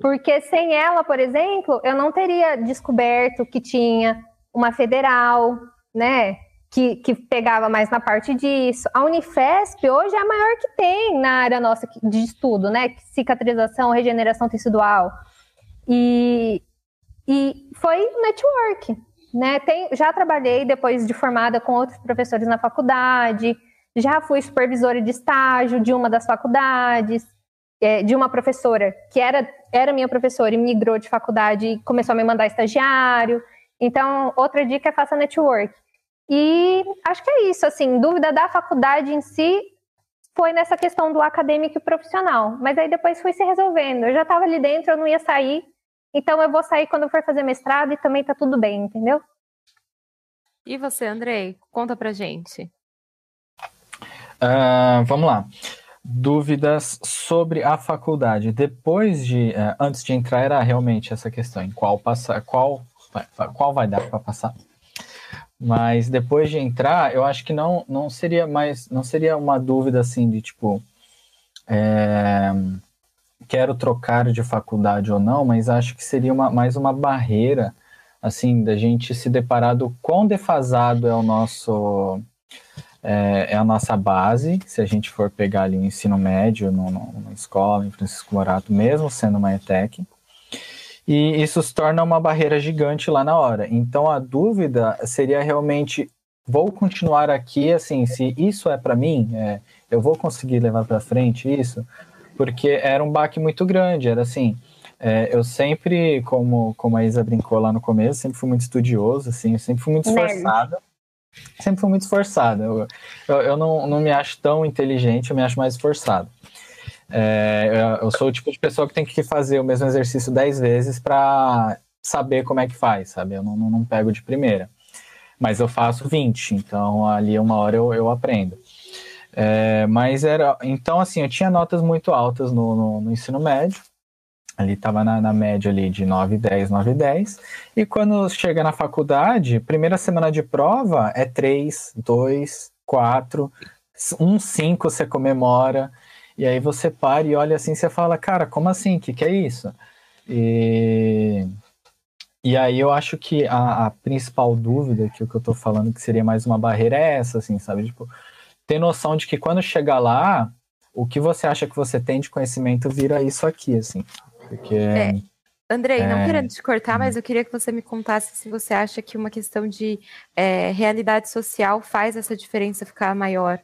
porque sem ela, por exemplo, eu não teria descoberto que tinha uma federal, né? Que, que pegava mais na parte disso. A Unifesp hoje é a maior que tem na área nossa de estudo, né? Cicatrização, regeneração tecidual. E, e foi network, né? Tem, já trabalhei depois de formada com outros professores na faculdade, já fui supervisora de estágio de uma das faculdades, é, de uma professora que era, era minha professora e migrou de faculdade e começou a me mandar estagiário. Então, outra dica é faça network. E acho que é isso, assim, dúvida da faculdade em si foi nessa questão do acadêmico e profissional, mas aí depois foi se resolvendo. Eu já estava ali dentro, eu não ia sair, então eu vou sair quando eu for fazer mestrado e também tá tudo bem, entendeu? E você, Andrei, conta pra gente. Uh, vamos lá. Dúvidas sobre a faculdade. Depois de, uh, antes de entrar, era realmente essa questão: em qual passar, qual, qual vai dar para passar? Mas depois de entrar, eu acho que não, não seria mais, não seria uma dúvida assim de tipo, é, quero trocar de faculdade ou não, mas acho que seria uma, mais uma barreira assim da gente se deparar do quão defasado é o nosso é, é, a nossa base, se a gente for pegar ali o ensino médio no, no, numa escola em Francisco Morato, mesmo sendo uma ETEC, e isso se torna uma barreira gigante lá na hora. Então a dúvida seria realmente vou continuar aqui assim, se isso é para mim, é, eu vou conseguir levar para frente isso, porque era um baque muito grande, era assim, é, eu sempre, como, como a Isa brincou lá no começo, sempre fui muito estudioso, assim, sempre fui muito esforçado, sempre fui muito esforçado, eu, eu, eu não, não me acho tão inteligente, eu me acho mais esforçado. É, eu sou o tipo de pessoa que tem que fazer o mesmo exercício dez vezes para saber como é que faz, sabe? Eu não, não, não, pego de primeira. Mas eu faço 20, então ali uma hora eu, eu aprendo. É, mas era. Então, assim, eu tinha notas muito altas no, no, no ensino médio. Ali estava na, na, média ali de 9, 10, 9, 10. E quando chega na faculdade, primeira semana de prova é 3, 2, 4, 1, 5 você comemora. E aí você para e olha assim, você fala, cara, como assim? O que, que é isso? E, e aí eu acho que a, a principal dúvida que o que eu tô falando que seria mais uma barreira é essa, assim, sabe? Tipo, ter noção de que quando chegar lá, o que você acha que você tem de conhecimento vira isso aqui, assim. Porque. É. Andrei, é... não querendo te cortar, mas eu queria que você me contasse se você acha que uma questão de é, realidade social faz essa diferença ficar maior.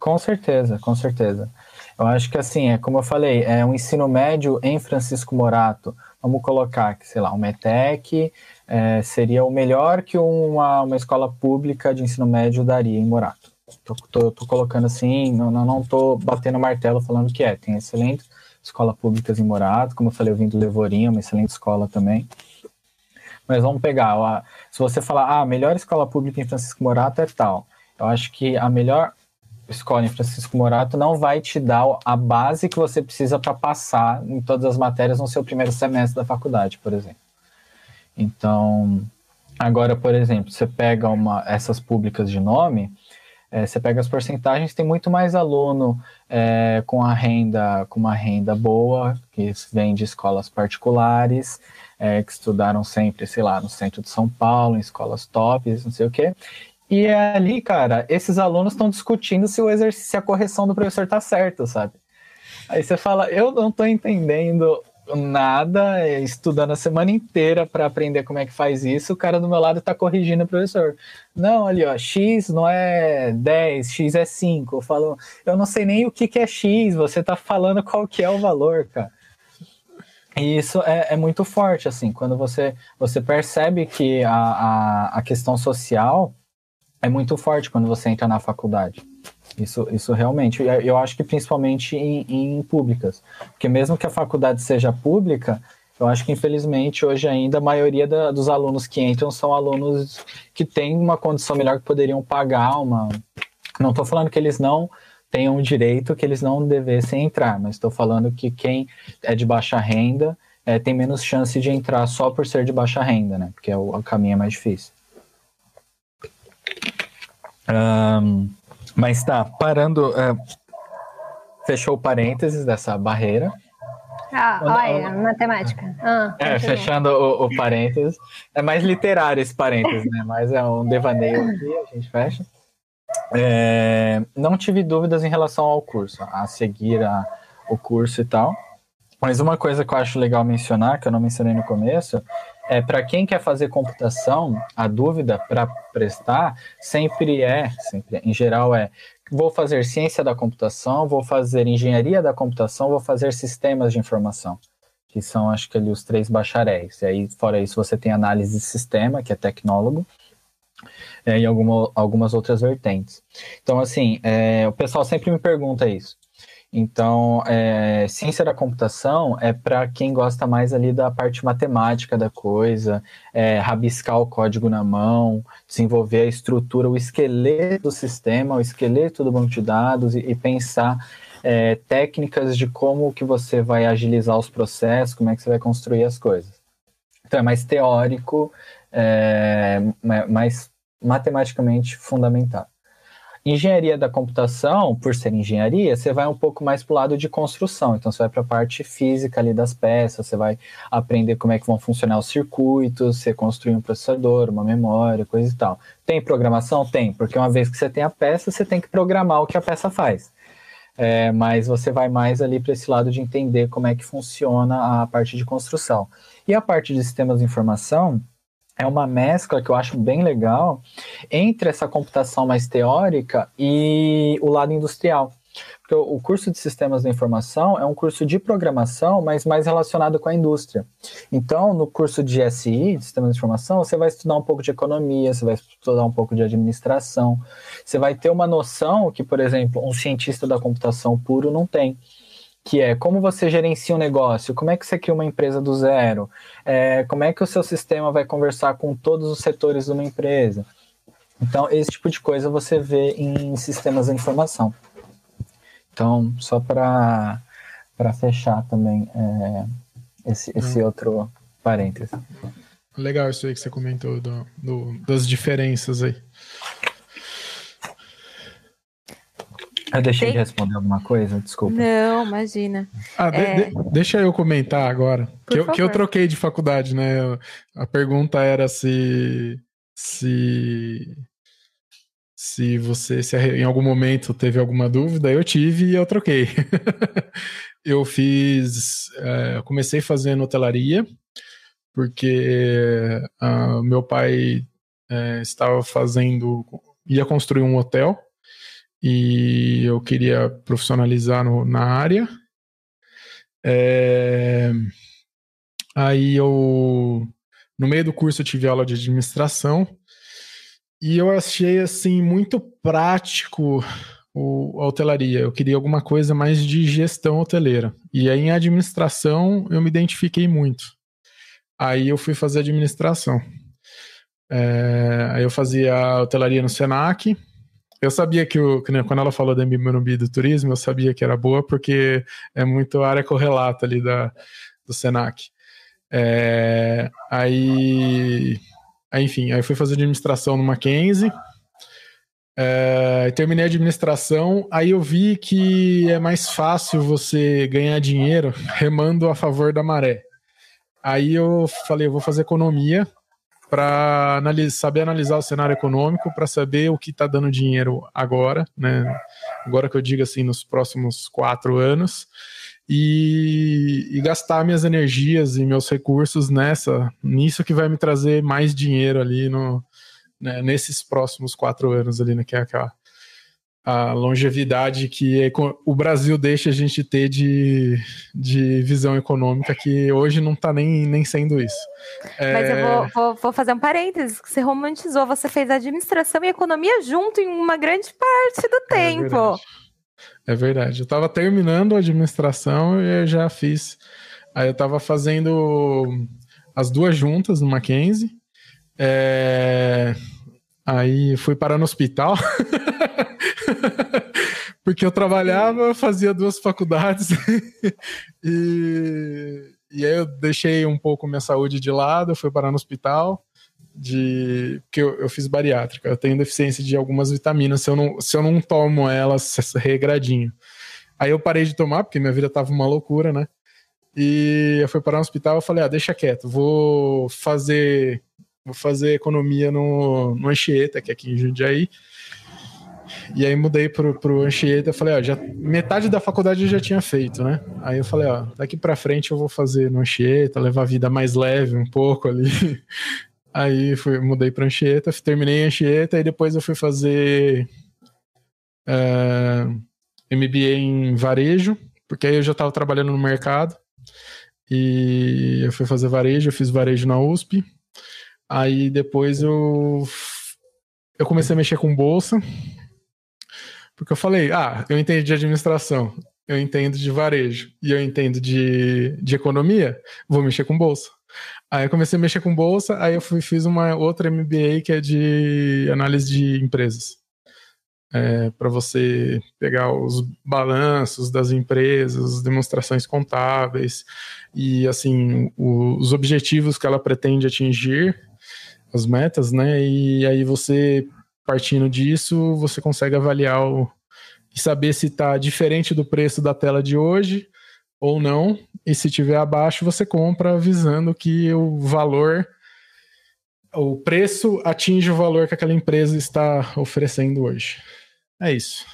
Com certeza, com certeza. Eu acho que assim, é como eu falei, é um ensino médio em Francisco Morato. Vamos colocar que, sei lá, o METEC é, seria o melhor que uma, uma escola pública de ensino médio daria em Morato. Tô, tô, tô colocando assim, não, não, batendo martelo falando que é. Tem excelentes escolas públicas em Morato, como eu falei, eu vim do Levorinha, uma excelente escola também. Mas vamos pegar, se você falar, ah, a melhor escola pública em Francisco Morato é tal. Eu acho que a melhor escola em Francisco Morato não vai te dar a base que você precisa para passar em todas as matérias no seu primeiro semestre da faculdade, por exemplo. Então, agora, por exemplo, você pega uma, essas públicas de nome, É, você pega as porcentagens, tem muito mais aluno é, com a renda, com uma renda boa, que vem de escolas particulares, é, que estudaram sempre, sei lá, no centro de São Paulo, em escolas tops, não sei o quê. E é ali, cara, esses alunos estão discutindo se o exercício, se a correção do professor tá certo, sabe? Aí você fala, eu não tô entendendo nada, é, estudando a semana inteira para aprender como é que faz isso, o cara do meu lado está corrigindo o professor. Não, ali, ó, X não é 10, X é 5. Eu falo, eu não sei nem o que, que é X, você está falando qual que é o valor, cara. E isso é, é, muito forte, assim, quando você, você percebe que a, a, a questão social é muito forte quando você entra na faculdade. Isso, isso realmente. Eu acho que principalmente em, em públicas. Porque mesmo que a faculdade seja pública, eu acho que infelizmente hoje ainda a maioria da, dos alunos que entram são alunos que têm uma condição melhor que poderiam pagar uma. Não estou falando que eles não tenham direito, que eles não devessem entrar, mas estou falando que quem é de baixa renda é, tem menos chance de entrar só por ser de baixa renda, né? Porque é o, o caminho é mais difícil. Um, mas tá, parando. É, fechou o parênteses dessa barreira. Ah, olha, matemática. Ah, é, fechando o, o, parênteses. É mais literário esse parênteses, né? Mas é um devaneio aqui, a gente fecha. É, não tive dúvidas em relação ao curso, a seguir a, o curso e tal. Mas uma coisa que eu acho legal mencionar, que eu não mencionei no começo, é, para quem quer fazer computação, a dúvida para prestar sempre é, sempre, em geral é, vou fazer ciência da computação, vou fazer engenharia da computação, vou fazer sistemas de informação, que são, acho que ali os três bacharéis. E aí, fora isso, você tem análise de sistema, que é tecnólogo, é, e alguma, algumas outras vertentes. Então, assim, é, o pessoal sempre me pergunta isso. Então, é, ciência da computação é para quem gosta mais ali da parte matemática da coisa, é, rabiscar o código na mão, desenvolver a estrutura, o esqueleto do sistema, o esqueleto do banco de dados e, e pensar é, técnicas de como que você vai agilizar os processos, como é que você vai construir as coisas. Então, é mais teórico, é, mais matematicamente fundamentado. Engenharia da computação, por ser engenharia, você vai um pouco mais para o lado de construção. Então, você vai para a parte física ali das peças, você vai aprender como é que vão funcionar os circuitos, você construir um processador, uma memória, coisa e tal. Tem programação? Tem, porque uma vez que você tem a peça, você tem que programar o que a peça faz. É, mas você vai mais ali para esse lado de entender como é que funciona a parte de construção. E a parte de sistemas de informação, é uma mescla que eu acho bem legal entre essa computação mais teórica e o lado industrial. Porque o curso de sistemas da informação é um curso de programação, mas mais relacionado com a indústria. Então, no curso de SI, de sistemas de informação, você vai estudar um pouco de economia, você vai estudar um pouco de administração, você vai ter uma noção que, por exemplo, um cientista da computação puro não tem que é como você gerencia um negócio, como é que você cria uma empresa do zero, é, como é que o seu sistema vai conversar com todos os setores de uma empresa. Então, esse tipo de coisa você vê em sistemas de informação. Então, só para fechar também é, esse, esse hum. outro parêntese. Legal isso aí que você comentou do, do, das diferenças aí. Eu deixei Tem... de responder alguma coisa? Desculpa. Não, imagina. Ah, de, é... de, deixa eu comentar agora. Que eu, que eu, troquei de faculdade, né? A pergunta era se. Se. Se você se em algum momento teve alguma dúvida, eu tive e eu troquei. eu fiz. É, comecei fazendo hotelaria, porque uh, meu pai é, estava fazendo. ia construir um hotel e eu queria profissionalizar no, na área. É, aí eu, no meio do curso, eu tive aula de administração e eu achei assim muito prático o, a hotelaria. Eu queria alguma coisa mais de gestão hoteleira. E aí em administração eu me identifiquei muito. Aí eu fui fazer administração. É, aí eu fazia hotelaria no Senac eu sabia que, o, que né, quando ela falou da Morumbi do turismo, eu sabia que era boa, porque é muito área correlata ali da, do Senac. É, aí, aí, enfim, aí fui fazer administração no Mackenzie. É, terminei a administração, aí eu vi que é mais fácil você ganhar dinheiro remando a favor da maré. Aí eu falei, eu vou fazer economia para analis saber analisar o cenário econômico, para saber o que está dando dinheiro agora, né? Agora que eu digo assim, nos próximos quatro anos, e, e, gastar minhas energias e meus recursos nessa, nisso que vai me trazer mais dinheiro ali no, né, nesses próximos quatro anos ali, né, que é aquela a longevidade que é, o Brasil deixa a gente ter de, de visão econômica, que hoje não está nem, nem sendo isso. É... Mas eu vou, vou, vou, fazer um parênteses, você romantizou, você fez administração e economia junto em uma grande parte do é tempo. Verdade. É verdade. Eu estava terminando a administração e eu já fiz. Aí eu estava fazendo as duas juntas no Mackenzie. É... Aí fui parar no hospital. Porque eu trabalhava, fazia duas faculdades e, e aí eu deixei um pouco minha saúde de lado, fui parar no hospital de porque eu, eu, fiz bariátrica, eu tenho deficiência de algumas vitaminas se eu não, se eu não tomo elas regradinho. Aí eu parei de tomar, porque minha vida tava uma loucura, né? E eu fui parar no hospital, eu falei, ah, deixa quieto, vou fazer vou fazer economia no, no Anchieta, que é aqui em Jundiaí, e aí mudei pro, pro Anchieta, falei, ó, já, metade da faculdade eu já tinha feito, né? Aí eu falei, ó, daqui pra frente eu vou fazer no Anchieta, levar a vida mais leve um pouco ali. Aí fui, mudei pra Anchieta, terminei Anchieta, e depois eu fui fazer uh, é, MBA em varejo, porque aí eu já estava trabalhando no mercado. E eu fui fazer varejo, eu fiz varejo na USP. Aí depois eu, eu comecei a mexer com bolsa, porque eu falei, ah, eu entendo de administração, eu entendo de varejo e eu entendo de, de economia, vou mexer com bolsa. Aí eu comecei a mexer com bolsa, aí eu fui, fiz uma outra MBA que é de análise de empresas. É, para você pegar os balanços das empresas, demonstrações contábeis e assim os objetivos que ela pretende atingir, as metas, né? E aí você partindo disso, você consegue avaliar o, e saber se está diferente do preço da tela de hoje ou não. E se tiver abaixo, você compra visando que o valor, o preço atinge o valor que aquela empresa está oferecendo hoje. É isso.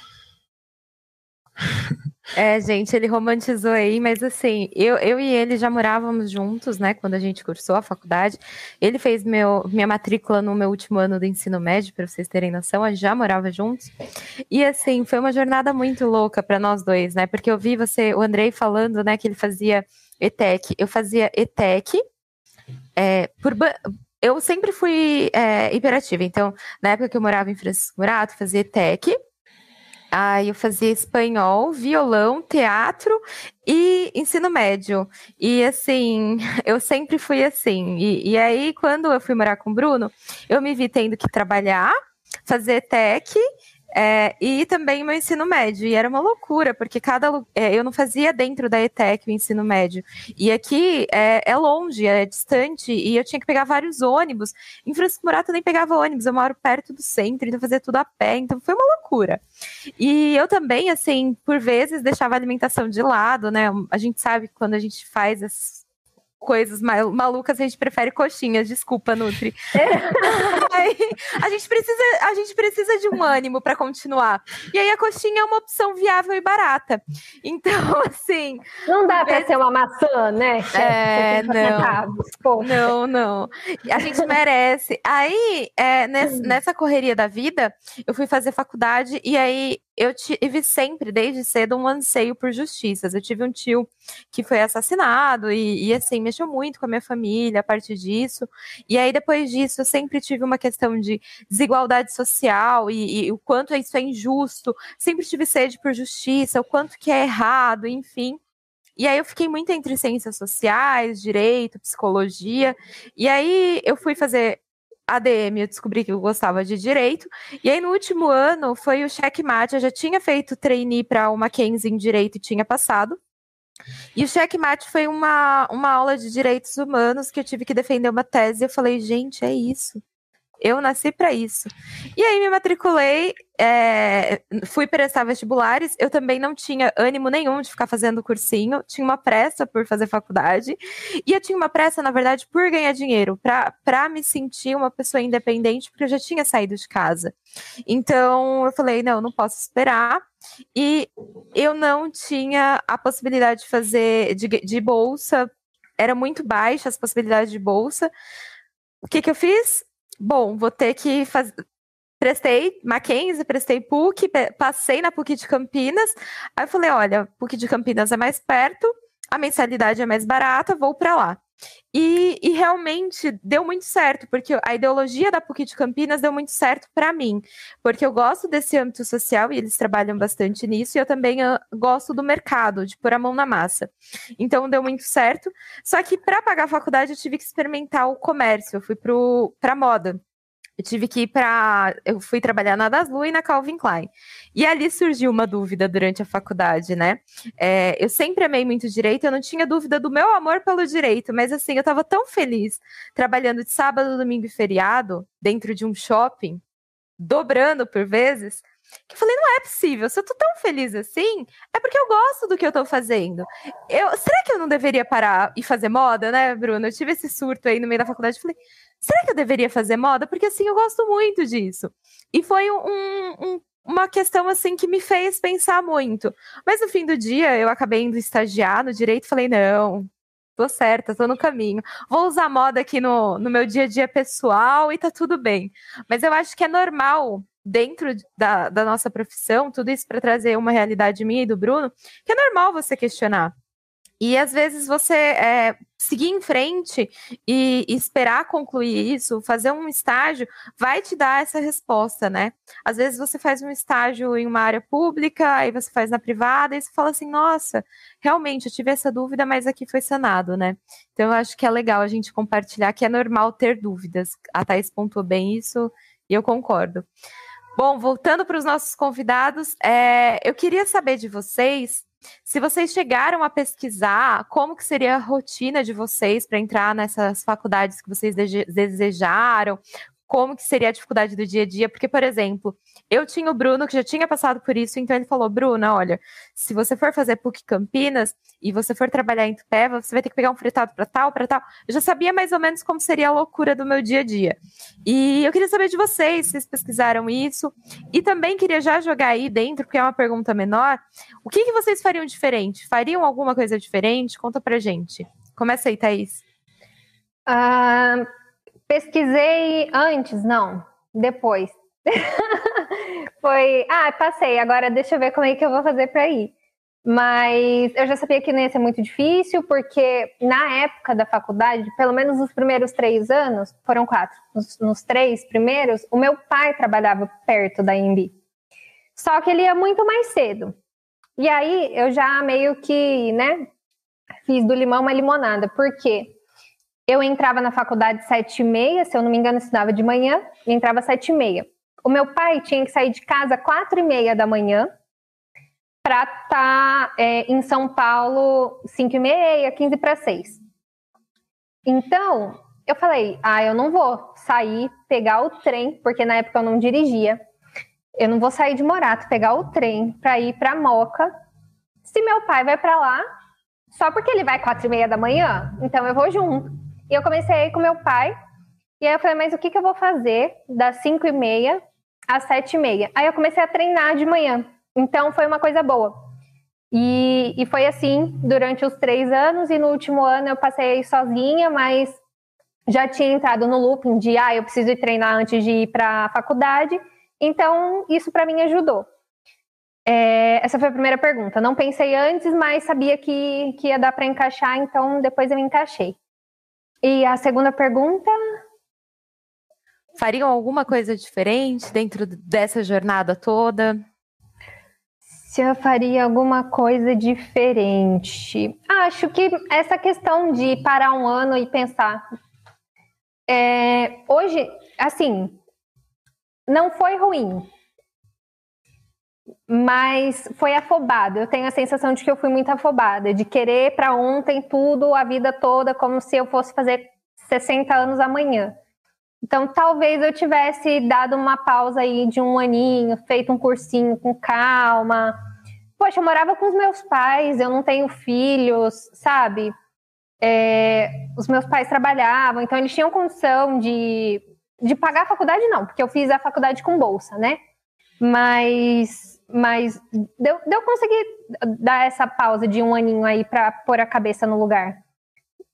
É, gente, ele romantizou aí, mas assim, eu, eu e ele já morávamos juntos, né, quando a gente cursou a faculdade. Ele fez meu, minha matrícula no meu último ano do ensino médio, para vocês terem noção, a gente já morava juntos. E assim, foi uma jornada muito louca para nós dois, né, porque eu vi você, o Andrei falando, né, que ele fazia ETEC. Eu fazia ETEC, é, por eu sempre fui é, hiperativa, então, na época que eu morava em Francisco Murato, fazia ETEC Aí eu fazia espanhol, violão, teatro e ensino médio. E assim, eu sempre fui assim. E, e aí, quando eu fui morar com o Bruno, eu me vi tendo que trabalhar, fazer tech é, e também meu ensino médio. E era uma loucura, porque cada. É, eu não fazia dentro da ETEC o ensino médio. E aqui é, é, longe, é distante, e eu tinha que pegar vários ônibus. Em Francisco Murato eu nem pegava ônibus, eu moro perto do centro, então fazia tudo a pé, então foi uma loucura. E eu também, assim, por vezes deixava a alimentação de lado, né? A gente sabe que quando a gente faz as coisas malucas, a gente prefere coxinhas, desculpa, Nutri. Aí, a, gente precisa, a gente precisa de um ânimo para continuar. E aí a coxinha é uma opção viável e barata. Então, assim. Não dá para ser uma maçã, né? É, não. Não, não. A gente merece. Aí, é, nessa, nessa correria da vida, eu fui fazer faculdade e aí eu tive sempre, desde cedo, um anseio por justiças. Eu tive um tio que foi assassinado e, e, assim, mexeu muito com a minha família a partir disso. E aí, depois disso, eu sempre tive uma questão de desigualdade social e, e o quanto isso é injusto. Sempre tive sede por justiça, o quanto que é errado, enfim. E aí eu fiquei muito entre ciências sociais, direito, psicologia. E aí eu fui fazer ADM, eu descobri que eu gostava de direito. E aí, no último ano, foi o checkmate. Eu já tinha feito trainee para o Mackenzie em direito e tinha passado. E o checkmate foi uma, uma aula de direitos humanos que eu tive que defender uma tese. Eu falei, gente, é isso. Eu nasci para isso. E aí me matriculei, é, fui prestar vestibulares, eu também não tinha ânimo nenhum de ficar fazendo cursinho, tinha uma pressa por fazer faculdade, e eu tinha uma pressa, na verdade, por ganhar dinheiro, para me sentir uma pessoa independente, porque eu já tinha saído de casa. Então eu falei, não, não posso esperar. E eu não tinha a possibilidade de fazer de, de bolsa era muito baixa as possibilidades de bolsa. O que, que eu fiz? Bom, vou ter que fazer. Prestei Mackenzie, prestei PUC, passei na PUC de Campinas. Aí eu falei: olha, PUC de Campinas é mais perto, a mensalidade é mais barata, vou para lá. E, e, realmente deu muito certo, porque a ideologia da PUC de Campinas deu muito certo para mim, porque eu gosto desse âmbito social e eles trabalham bastante nisso, e eu também uh, gosto do mercado, de pôr a mão na massa. Então deu muito certo. Só que para pagar a faculdade eu tive que experimentar o comércio, eu fui para moda. Eu tive que ir para. Eu fui trabalhar na Daslu e na Calvin Klein. E ali surgiu uma dúvida durante a faculdade, né? É, eu sempre amei muito direito, eu não tinha dúvida do meu amor pelo direito, mas assim, eu estava tão feliz trabalhando de sábado, domingo e feriado dentro de um shopping, dobrando por vezes, que eu falei, não é possível, se eu tô tão feliz assim, é porque eu gosto do que eu tô fazendo. Eu, será que eu não deveria parar e fazer moda, né, Bruno? Eu tive esse surto aí no meio da faculdade, falei, será que eu deveria fazer moda? Porque assim, eu gosto muito disso. E foi um, um, uma questão assim que me fez pensar muito. Mas no fim do dia, eu acabei indo estagiar no direito falei, não, tô certa, tô no caminho. Vou usar moda aqui no, no meu dia a dia pessoal e tá tudo bem. Mas eu acho que é normal dentro da, da nossa profissão, tudo isso para trazer uma realidade minha e do Bruno, que é normal você questionar. E às vezes você é, seguir em frente e, e, esperar concluir isso, fazer um estágio, vai te dar essa resposta, né? Às vezes você faz um estágio em uma área pública, aí você faz na privada, e você fala assim, nossa, realmente eu tive essa dúvida, mas aqui foi sanado, né? Então eu acho que é legal a gente compartilhar que é normal ter dúvidas. A Thais pontuou bem isso e eu concordo. Bom, voltando para os nossos convidados, é, eu queria saber de vocês se vocês chegaram a pesquisar como que seria a rotina de vocês para entrar nessas faculdades que vocês desejaram, como que seria a dificuldade do dia a dia, porque, por exemplo, eu tinha o Bruno que já tinha passado por isso, então ele falou, Bruna, olha, se você for fazer PUC Campinas e você for trabalhar em Tupéva, você vai ter que pegar um fretado para tal, para tal. Eu já sabia mais ou menos como seria a loucura do meu dia a dia. E eu queria saber de vocês, se vocês pesquisaram isso, e também queria já jogar aí dentro, porque é uma pergunta menor, o que, que vocês fariam diferente? Fariam alguma coisa diferente? Conta pra gente. Começa aí, Thaís. Uh, Pesquisei antes, não, depois. Foi, ah, passei, agora deixa eu ver como é que eu vou fazer para ir. Mas eu já sabia que não ia ser muito difícil, porque na época da faculdade, pelo menos nos primeiros três anos, foram quatro, nos, nos três primeiros, o meu pai trabalhava perto da IMB. Só que ele ia muito mais cedo. E aí eu já meio que, né, fiz do limão uma limonada. Por quê? Eu entrava na faculdade sete e meia, se eu não me engano, estudava de manhã, e entrava sete e meia. O meu pai tinha que sair de casa quatro e meia da manhã para estar tá, é, em São Paulo cinco e meia, quinze para seis. Então, eu falei, ah, eu não vou sair, pegar o trem, porque na época eu não dirigia. Eu não vou sair de Morato, pegar o trem para ir para Moca. Se meu pai vai para lá, só porque ele vai quatro e meia da manhã, então eu vou junto. E eu comecei a ir com meu pai. E aí eu falei, mas o que, que eu vou fazer das 5 e meia às 7 e meia? Aí eu comecei a treinar de manhã. Então foi uma coisa boa. E, e foi assim durante os três anos. E no último ano eu passei sozinha, mas já tinha entrado no looping de, ah, eu preciso ir treinar antes de ir para a faculdade. Então isso para mim ajudou. É, essa foi a primeira pergunta. Não pensei antes, mas sabia que, que ia dar para encaixar, então depois eu me encaixei. E a segunda pergunta? Fariam alguma coisa diferente dentro dessa jornada toda? Se eu faria alguma coisa diferente. Acho que essa questão de parar um ano e pensar. É, hoje, assim, não foi ruim, mas foi afobado. Eu tenho a sensação de que eu fui muito afobada, de querer para ontem tudo, a vida toda, como se eu fosse fazer 60 anos amanhã. Então, talvez eu tivesse dado uma pausa aí de um aninho, feito um cursinho com calma. Poxa, eu morava com os meus pais, eu não tenho filhos, sabe? É, os meus pais trabalhavam, então eles tinham condição de, de pagar a faculdade, não, porque eu fiz a faculdade com bolsa, né? Mas, mas deu, deu conseguir dar essa pausa de um aninho aí para pôr a cabeça no lugar.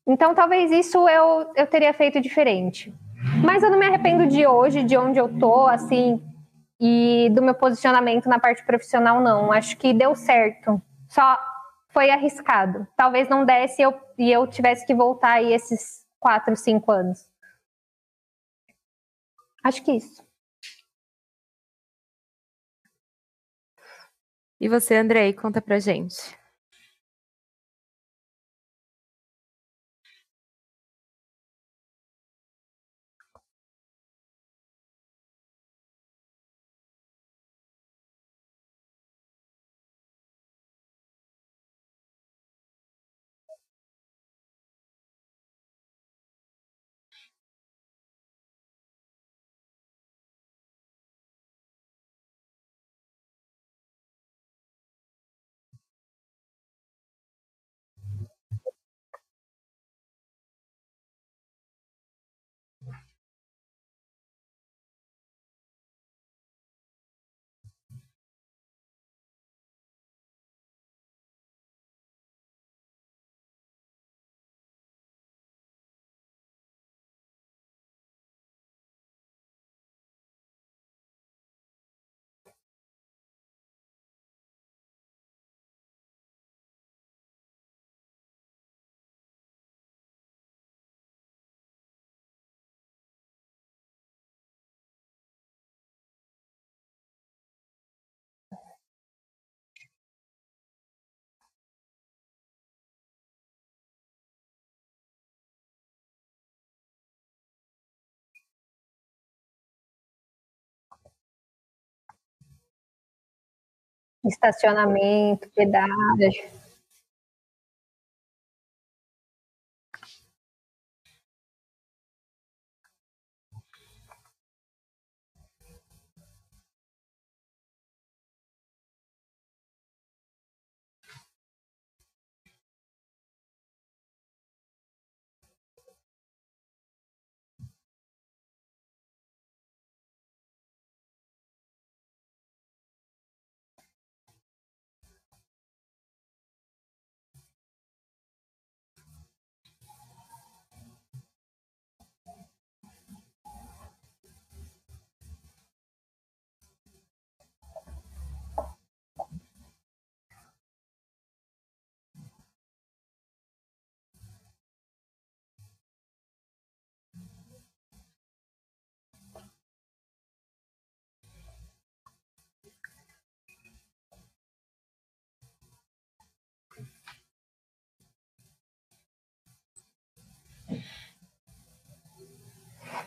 Então, talvez isso eu, eu teria feito diferente. Mas eu não me arrependo de hoje, de onde eu tô, assim, e do meu posicionamento na parte profissional, não. Acho que deu certo. Só foi arriscado. Talvez não desse eu, e eu tivesse que voltar aí esses quatro, cinco anos. Acho que isso. E você, Andrei, conta pra gente. Estacionamento, pedágio.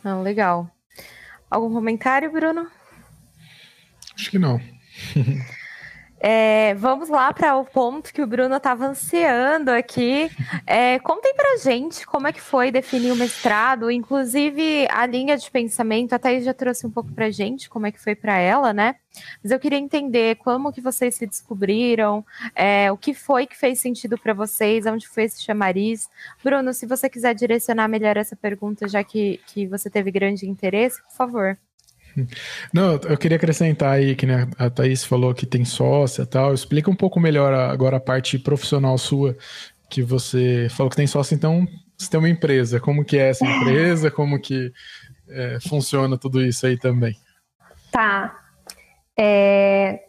Ah, legal. Algum comentário, Bruno? Acho que não. É, vamos lá para o ponto que o Bruno estava ansiando aqui. É, contem para gente como é que foi definir o mestrado, inclusive a linha de pensamento. A Thaís já trouxe um pouco para gente como é que foi para ela, né? Mas eu queria entender como que vocês se descobriram, é, o que foi que fez sentido para vocês, onde foi esse chamariz. Bruno, se você quiser direcionar melhor essa pergunta, já que, que você teve grande interesse, por favor. Não, eu queria acrescentar aí que né, a Thaís falou que tem sócia e tal. Explica um pouco melhor agora a parte profissional sua, que você falou que tem sócia, então você tem uma empresa. Como que é essa empresa? Como que é, funciona tudo isso aí também? Tá. É,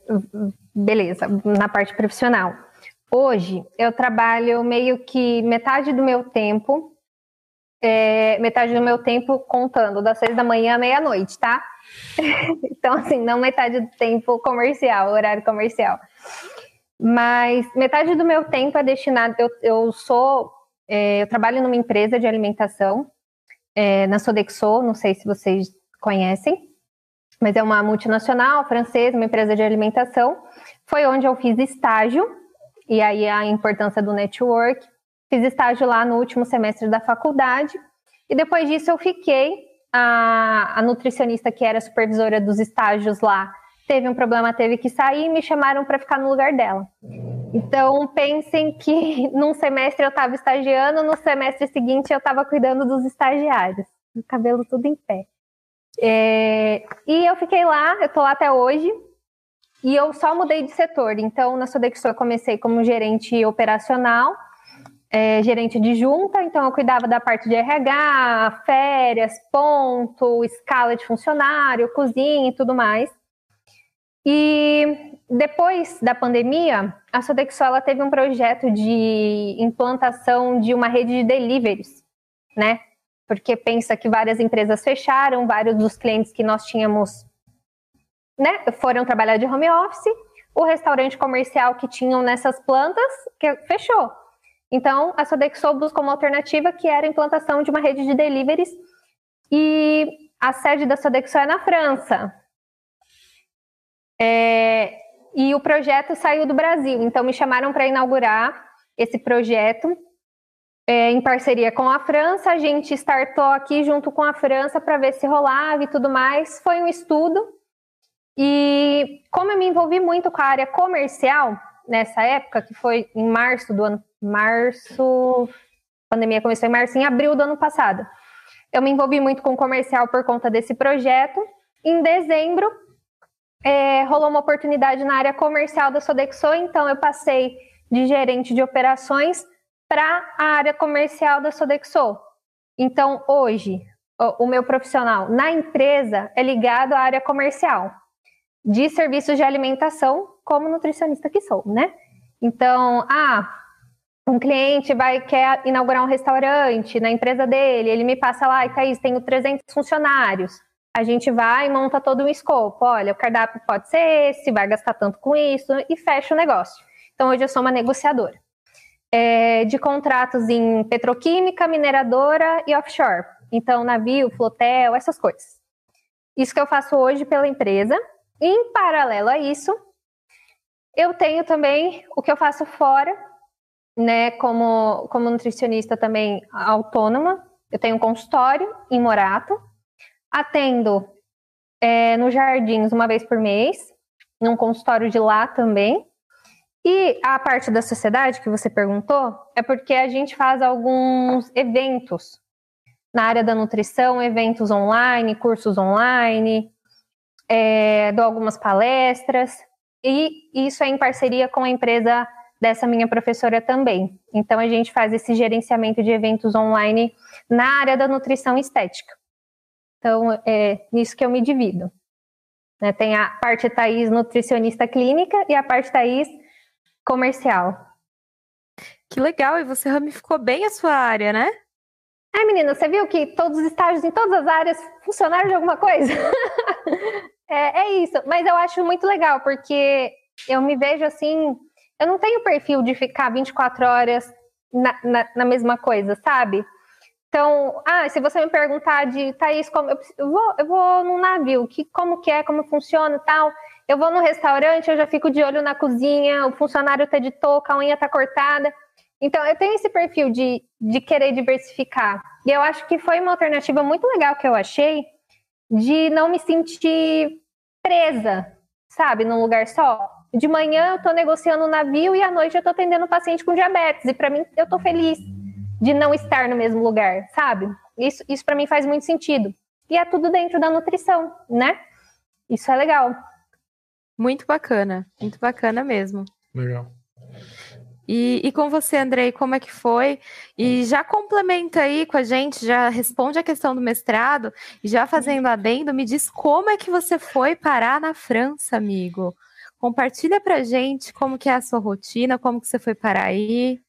beleza, na parte profissional. Hoje eu trabalho meio que metade do meu tempo, é, metade do meu tempo contando das seis da manhã à meia-noite, tá? então, assim, não metade do tempo comercial, horário comercial. Mas metade do meu tempo é destinado. Eu, eu sou. É, eu trabalho numa empresa de alimentação, é, na Sodexo, não sei se vocês conhecem, mas é uma multinacional francesa, uma empresa de alimentação. Foi onde eu fiz estágio, e aí a importância do network. Fiz estágio lá no último semestre da faculdade, e depois disso eu fiquei a, a nutricionista que era supervisora dos estágios lá teve um problema, teve que sair e me chamaram para ficar no lugar dela. Então, pensem que num semestre eu estava estagiando, no semestre seguinte eu estava cuidando dos estagiários. O cabelo tudo em pé. É, e eu fiquei lá, eu tô lá até hoje, e eu só mudei de setor. Então, na Sodexo eu comecei como gerente operacional, é, gerente de junta, então eu cuidava da parte de RH, férias, ponto, escala de funcionário, cozinha e tudo mais. E depois da pandemia, a Sodexo ela teve um projeto de implantação de uma rede de deliveries, né? Porque pensa que várias empresas fecharam, vários dos clientes que nós tínhamos né, foram trabalhar de home office, o restaurante comercial que tinham nessas plantas que fechou. Então, a Sodexo buscou uma alternativa que era a implantação de uma rede de deliveries e a sede da Sodexo é na França. É, e o projeto saiu do Brasil, então me chamaram para inaugurar esse projeto é, em parceria com a França. A gente startou aqui junto com a França para ver se rolava e tudo mais. Foi um estudo. E como eu me envolvi muito com a área comercial nessa época, que foi em março do ano março, a pandemia começou em março, em abril do ano passado. Eu me envolvi muito com comercial por conta desse projeto. Em dezembro, é, rolou uma oportunidade na área comercial da Sodexo, então eu passei de gerente de operações para a área comercial da Sodexo. Então, hoje, o, o meu profissional na empresa é ligado à área comercial de serviços de alimentação, como nutricionista que sou, né? Então, ah, um cliente vai quer inaugurar um restaurante na empresa dele, ele me passa lá, e Thaís, tenho 300 funcionários. A gente vai e monta todo um escopo. Olha, o cardápio pode ser esse, vai gastar tanto com isso e fecha o negócio. Então, hoje eu sou uma negociadora. É, de contratos em petroquímica, mineradora e offshore. Então, navio, flotel, essas coisas. Isso que eu faço hoje pela empresa. Em paralelo a isso, eu tenho também o que eu faço fora, né, como, como nutricionista também autônoma. Eu tenho um consultório em Morato, atendo é, nos Jardins uma vez por mês, num consultório de lá também. E a parte da sociedade que você perguntou é porque a gente faz alguns eventos na área da nutrição, eventos online, cursos online, é, dou algumas palestras, e isso é em parceria com a empresa dessa minha professora também. Então, a gente faz esse gerenciamento de eventos online na área da nutrição estética. Então, é nisso que eu me divido. Né? Tem a parte Thaís nutricionista clínica e a parte Thaís comercial. Que legal, e você ramificou bem a sua área, né? É, menina, você viu que todos os estágios em todas as áreas funcionaram de alguma coisa? é, é isso, mas eu acho muito legal, porque eu me vejo assim, eu não tenho perfil de ficar 24 horas na, na, na mesma coisa, sabe? Então, ah, se você me perguntar de Thaís, como eu, eu, vou, eu vou num navio, que, como que é, como funciona e tal. Eu vou no restaurante, eu já fico de olho na cozinha, o funcionário tá de touca, a unha tá cortada. Então, eu tenho esse perfil de, de querer diversificar. E eu acho que foi uma alternativa muito legal que eu achei de não me sentir presa, sabe, num lugar só de manhã eu estou negociando o um navio e à noite eu estou atendendo um paciente com diabetes. E para mim, eu estou feliz de não estar no mesmo lugar, sabe? Isso, isso para mim faz muito sentido. E é tudo dentro da nutrição, né? Isso é legal. Muito bacana, muito bacana mesmo. Legal. E, e, com você, Andrei, como é que foi? E já complementa aí com a gente, já responde a questão do mestrado, e já fazendo adendo, me diz como é que você foi parar na França, amigo. Compartilha pra gente como que é a sua rotina, como que você foi para aí.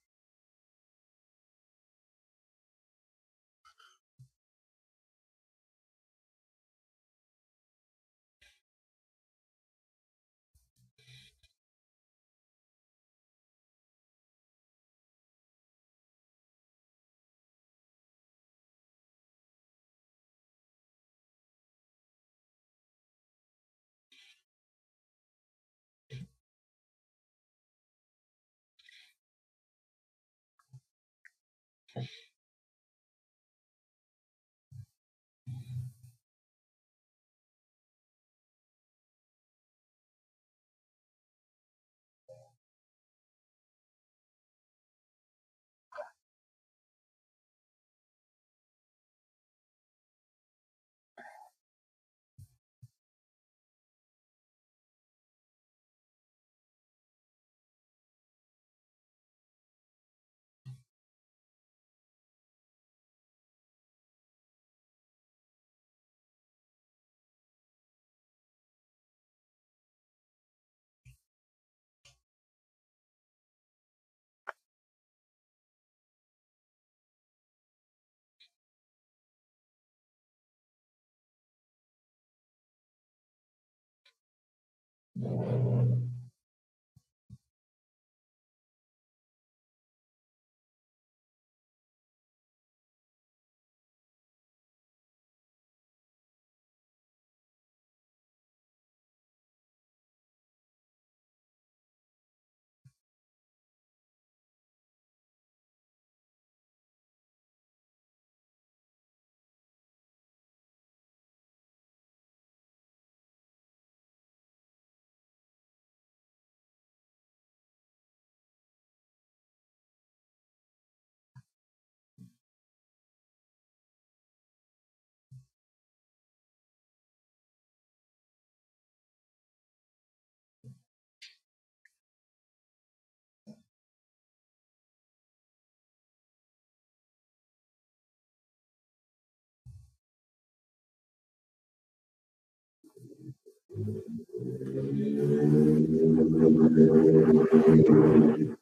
Okay. Thank you.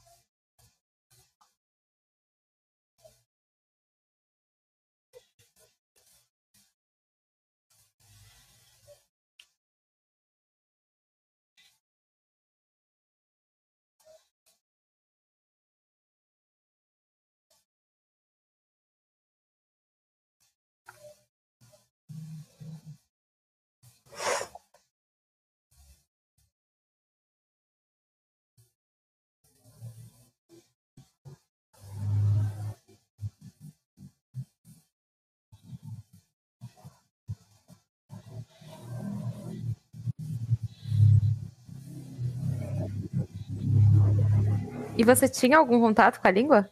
E você tinha algum contato com a língua?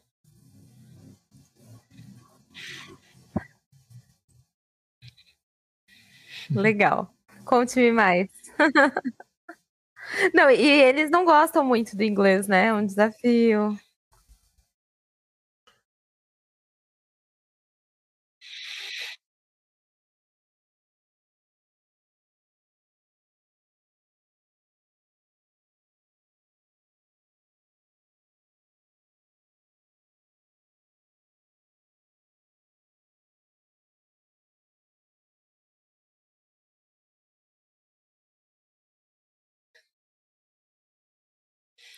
Legal. Conte-me mais. não, e eles não gostam muito do inglês, né? É um desafio.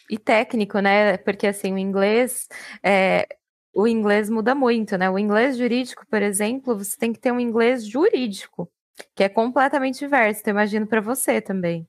E técnico, né? Porque assim, o inglês é, o inglês muda muito, né? O inglês jurídico, por exemplo, você tem que ter um inglês jurídico, que é completamente diverso. Então, imagino para você também.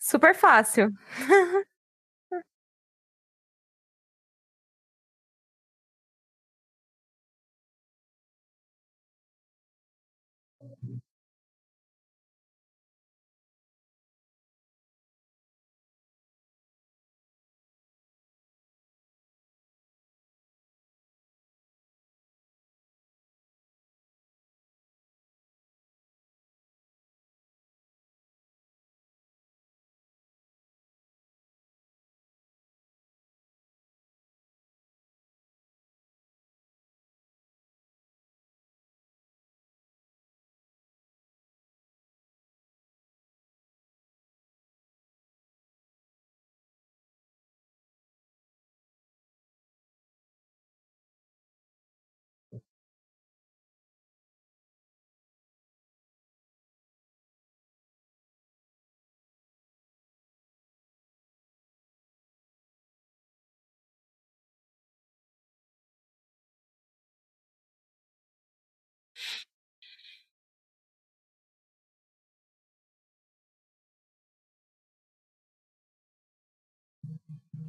Super fácil.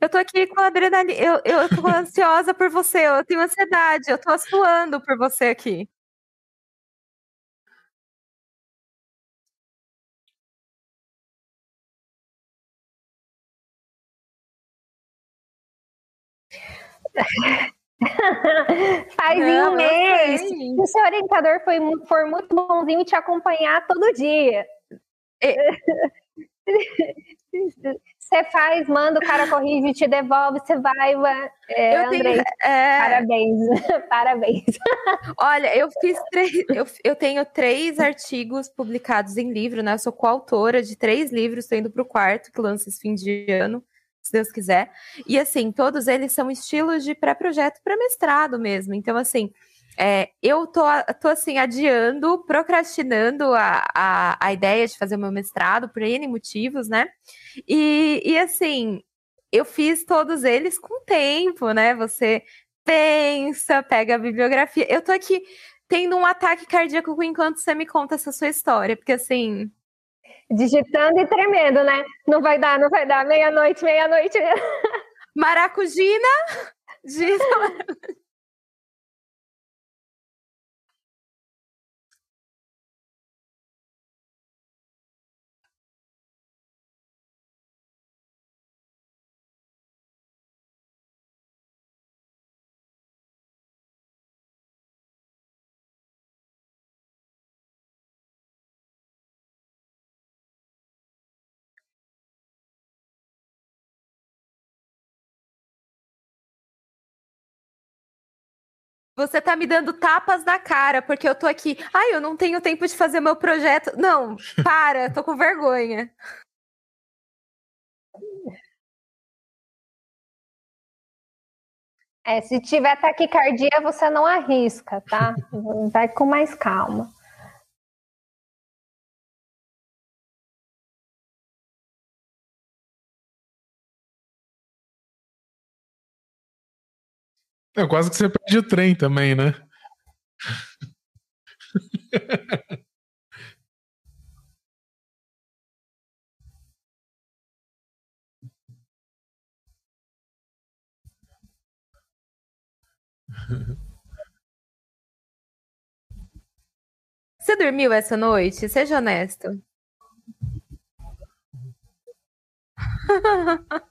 Eu tô aqui com a adrenalina. Eu, eu tô ansiosa por você. Eu tenho ansiedade. Eu tô suando por você aqui. Faz Não, um mês. O seu orientador foi, for muito bonzinho te acompanhar todo dia. Você faz, manda, o cara corrige, te devolve, você vai. É, eu tenho, é... Parabéns, parabéns. Olha, eu fiz três, eu, eu tenho três artigos publicados em livro, né? Eu sou coautora de três livros, estou indo para o quarto, que lança esse fim de ano se Deus quiser. E assim, todos eles são estilos de pré-projeto para mestrado mesmo. Então, assim, é, eu tô, tô assim, adiando, procrastinando a, a, a ideia de fazer o meu mestrado por N motivos, né? E, e assim, eu fiz todos eles com tempo, né? Você pensa, pega a bibliografia. Eu tô aqui tendo um ataque cardíaco enquanto você me conta essa sua história, porque assim, digitando e tremendo, né? Não vai dar, não vai dar. Meia-noite, meia-noite. Maracujina. Você tá me dando tapas na cara, porque eu tô aqui. Ai, eu não tenho tempo de fazer meu projeto. Não, para, tô com vergonha. É, se tiver taquicardia, você não arrisca, tá? Vai com mais calma. É quase que você perde o trem também, né? Você dormiu essa noite? Seja honesto.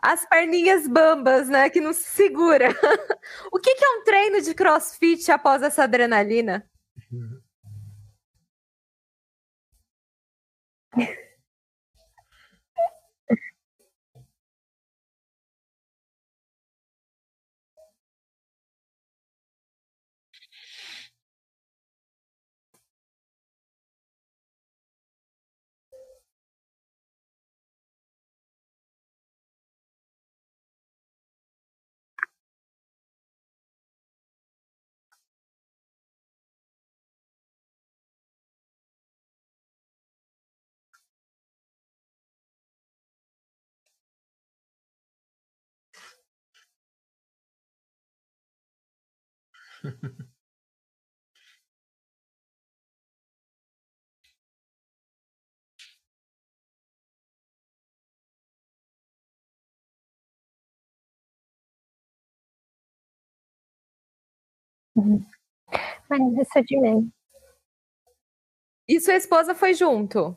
As perninhas bambas, né? Que não se segura. o que, que é um treino de crossfit após essa adrenalina? Mas isso é de mim. E sua esposa foi junto?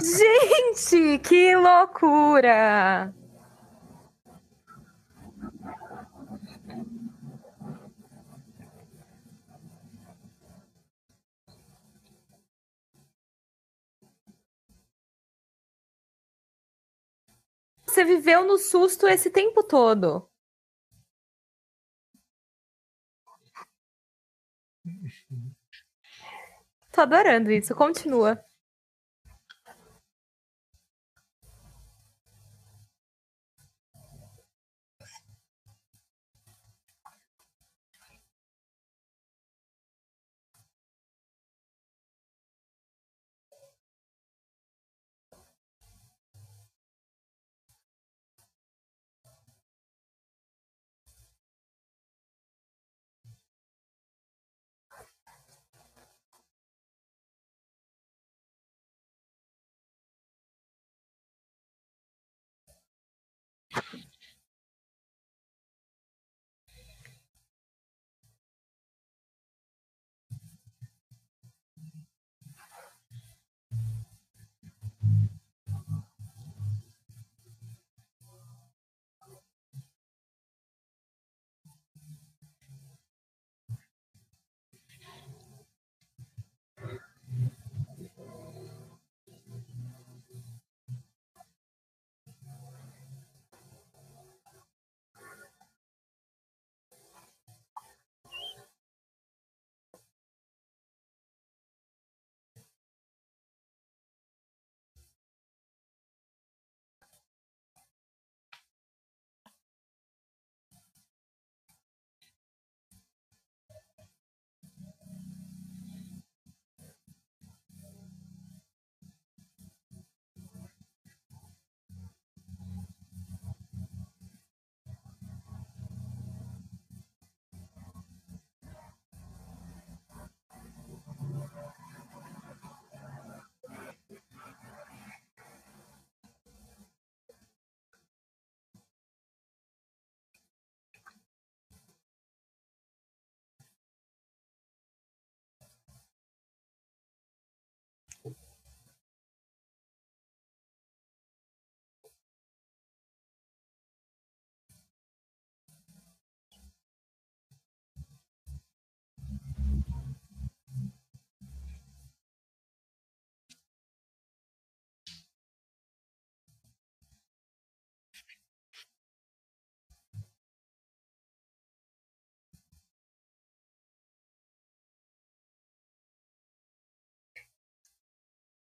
Gente, que loucura! Você viveu no susto esse tempo todo. Tô adorando isso. Continua.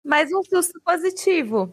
Mas um susto positivo.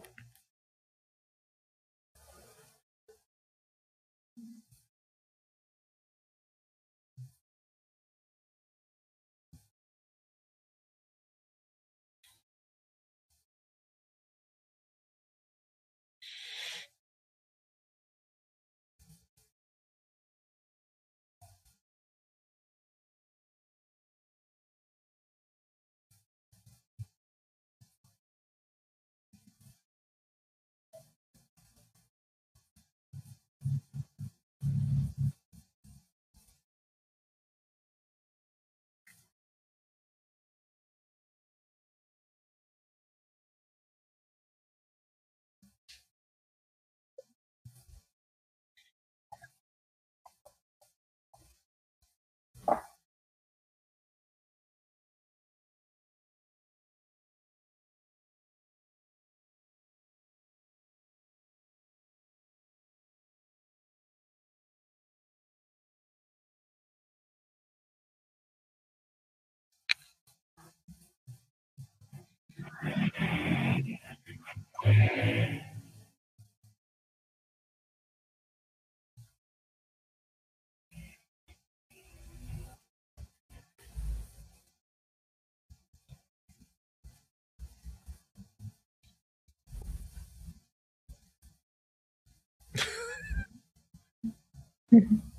Mm-hmm.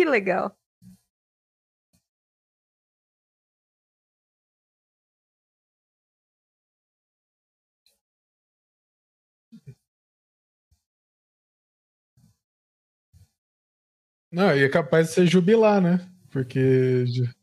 Que legal. Não, e é capaz de ser jubilar, né? Porque.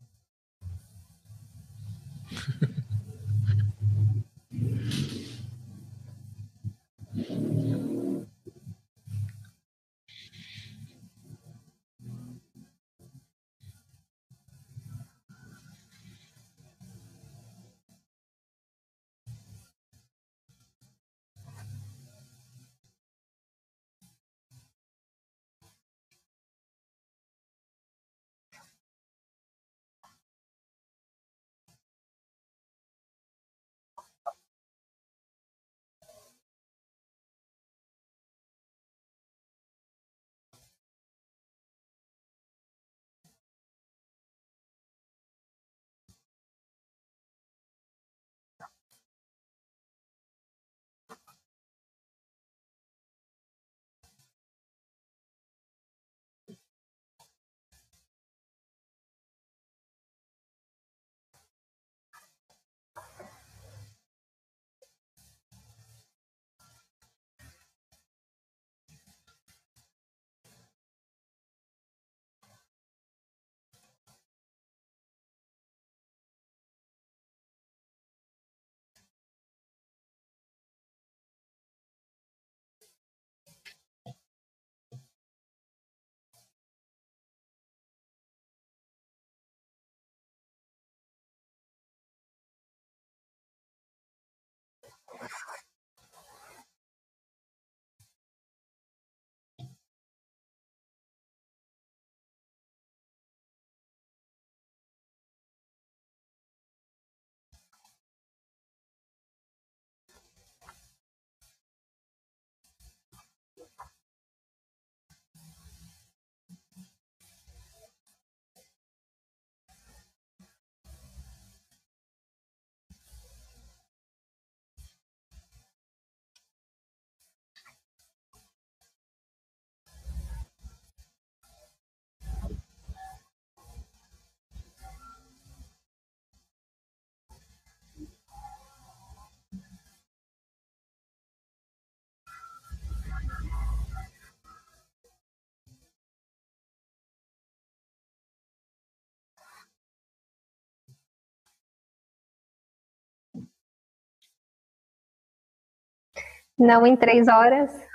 Não em três horas.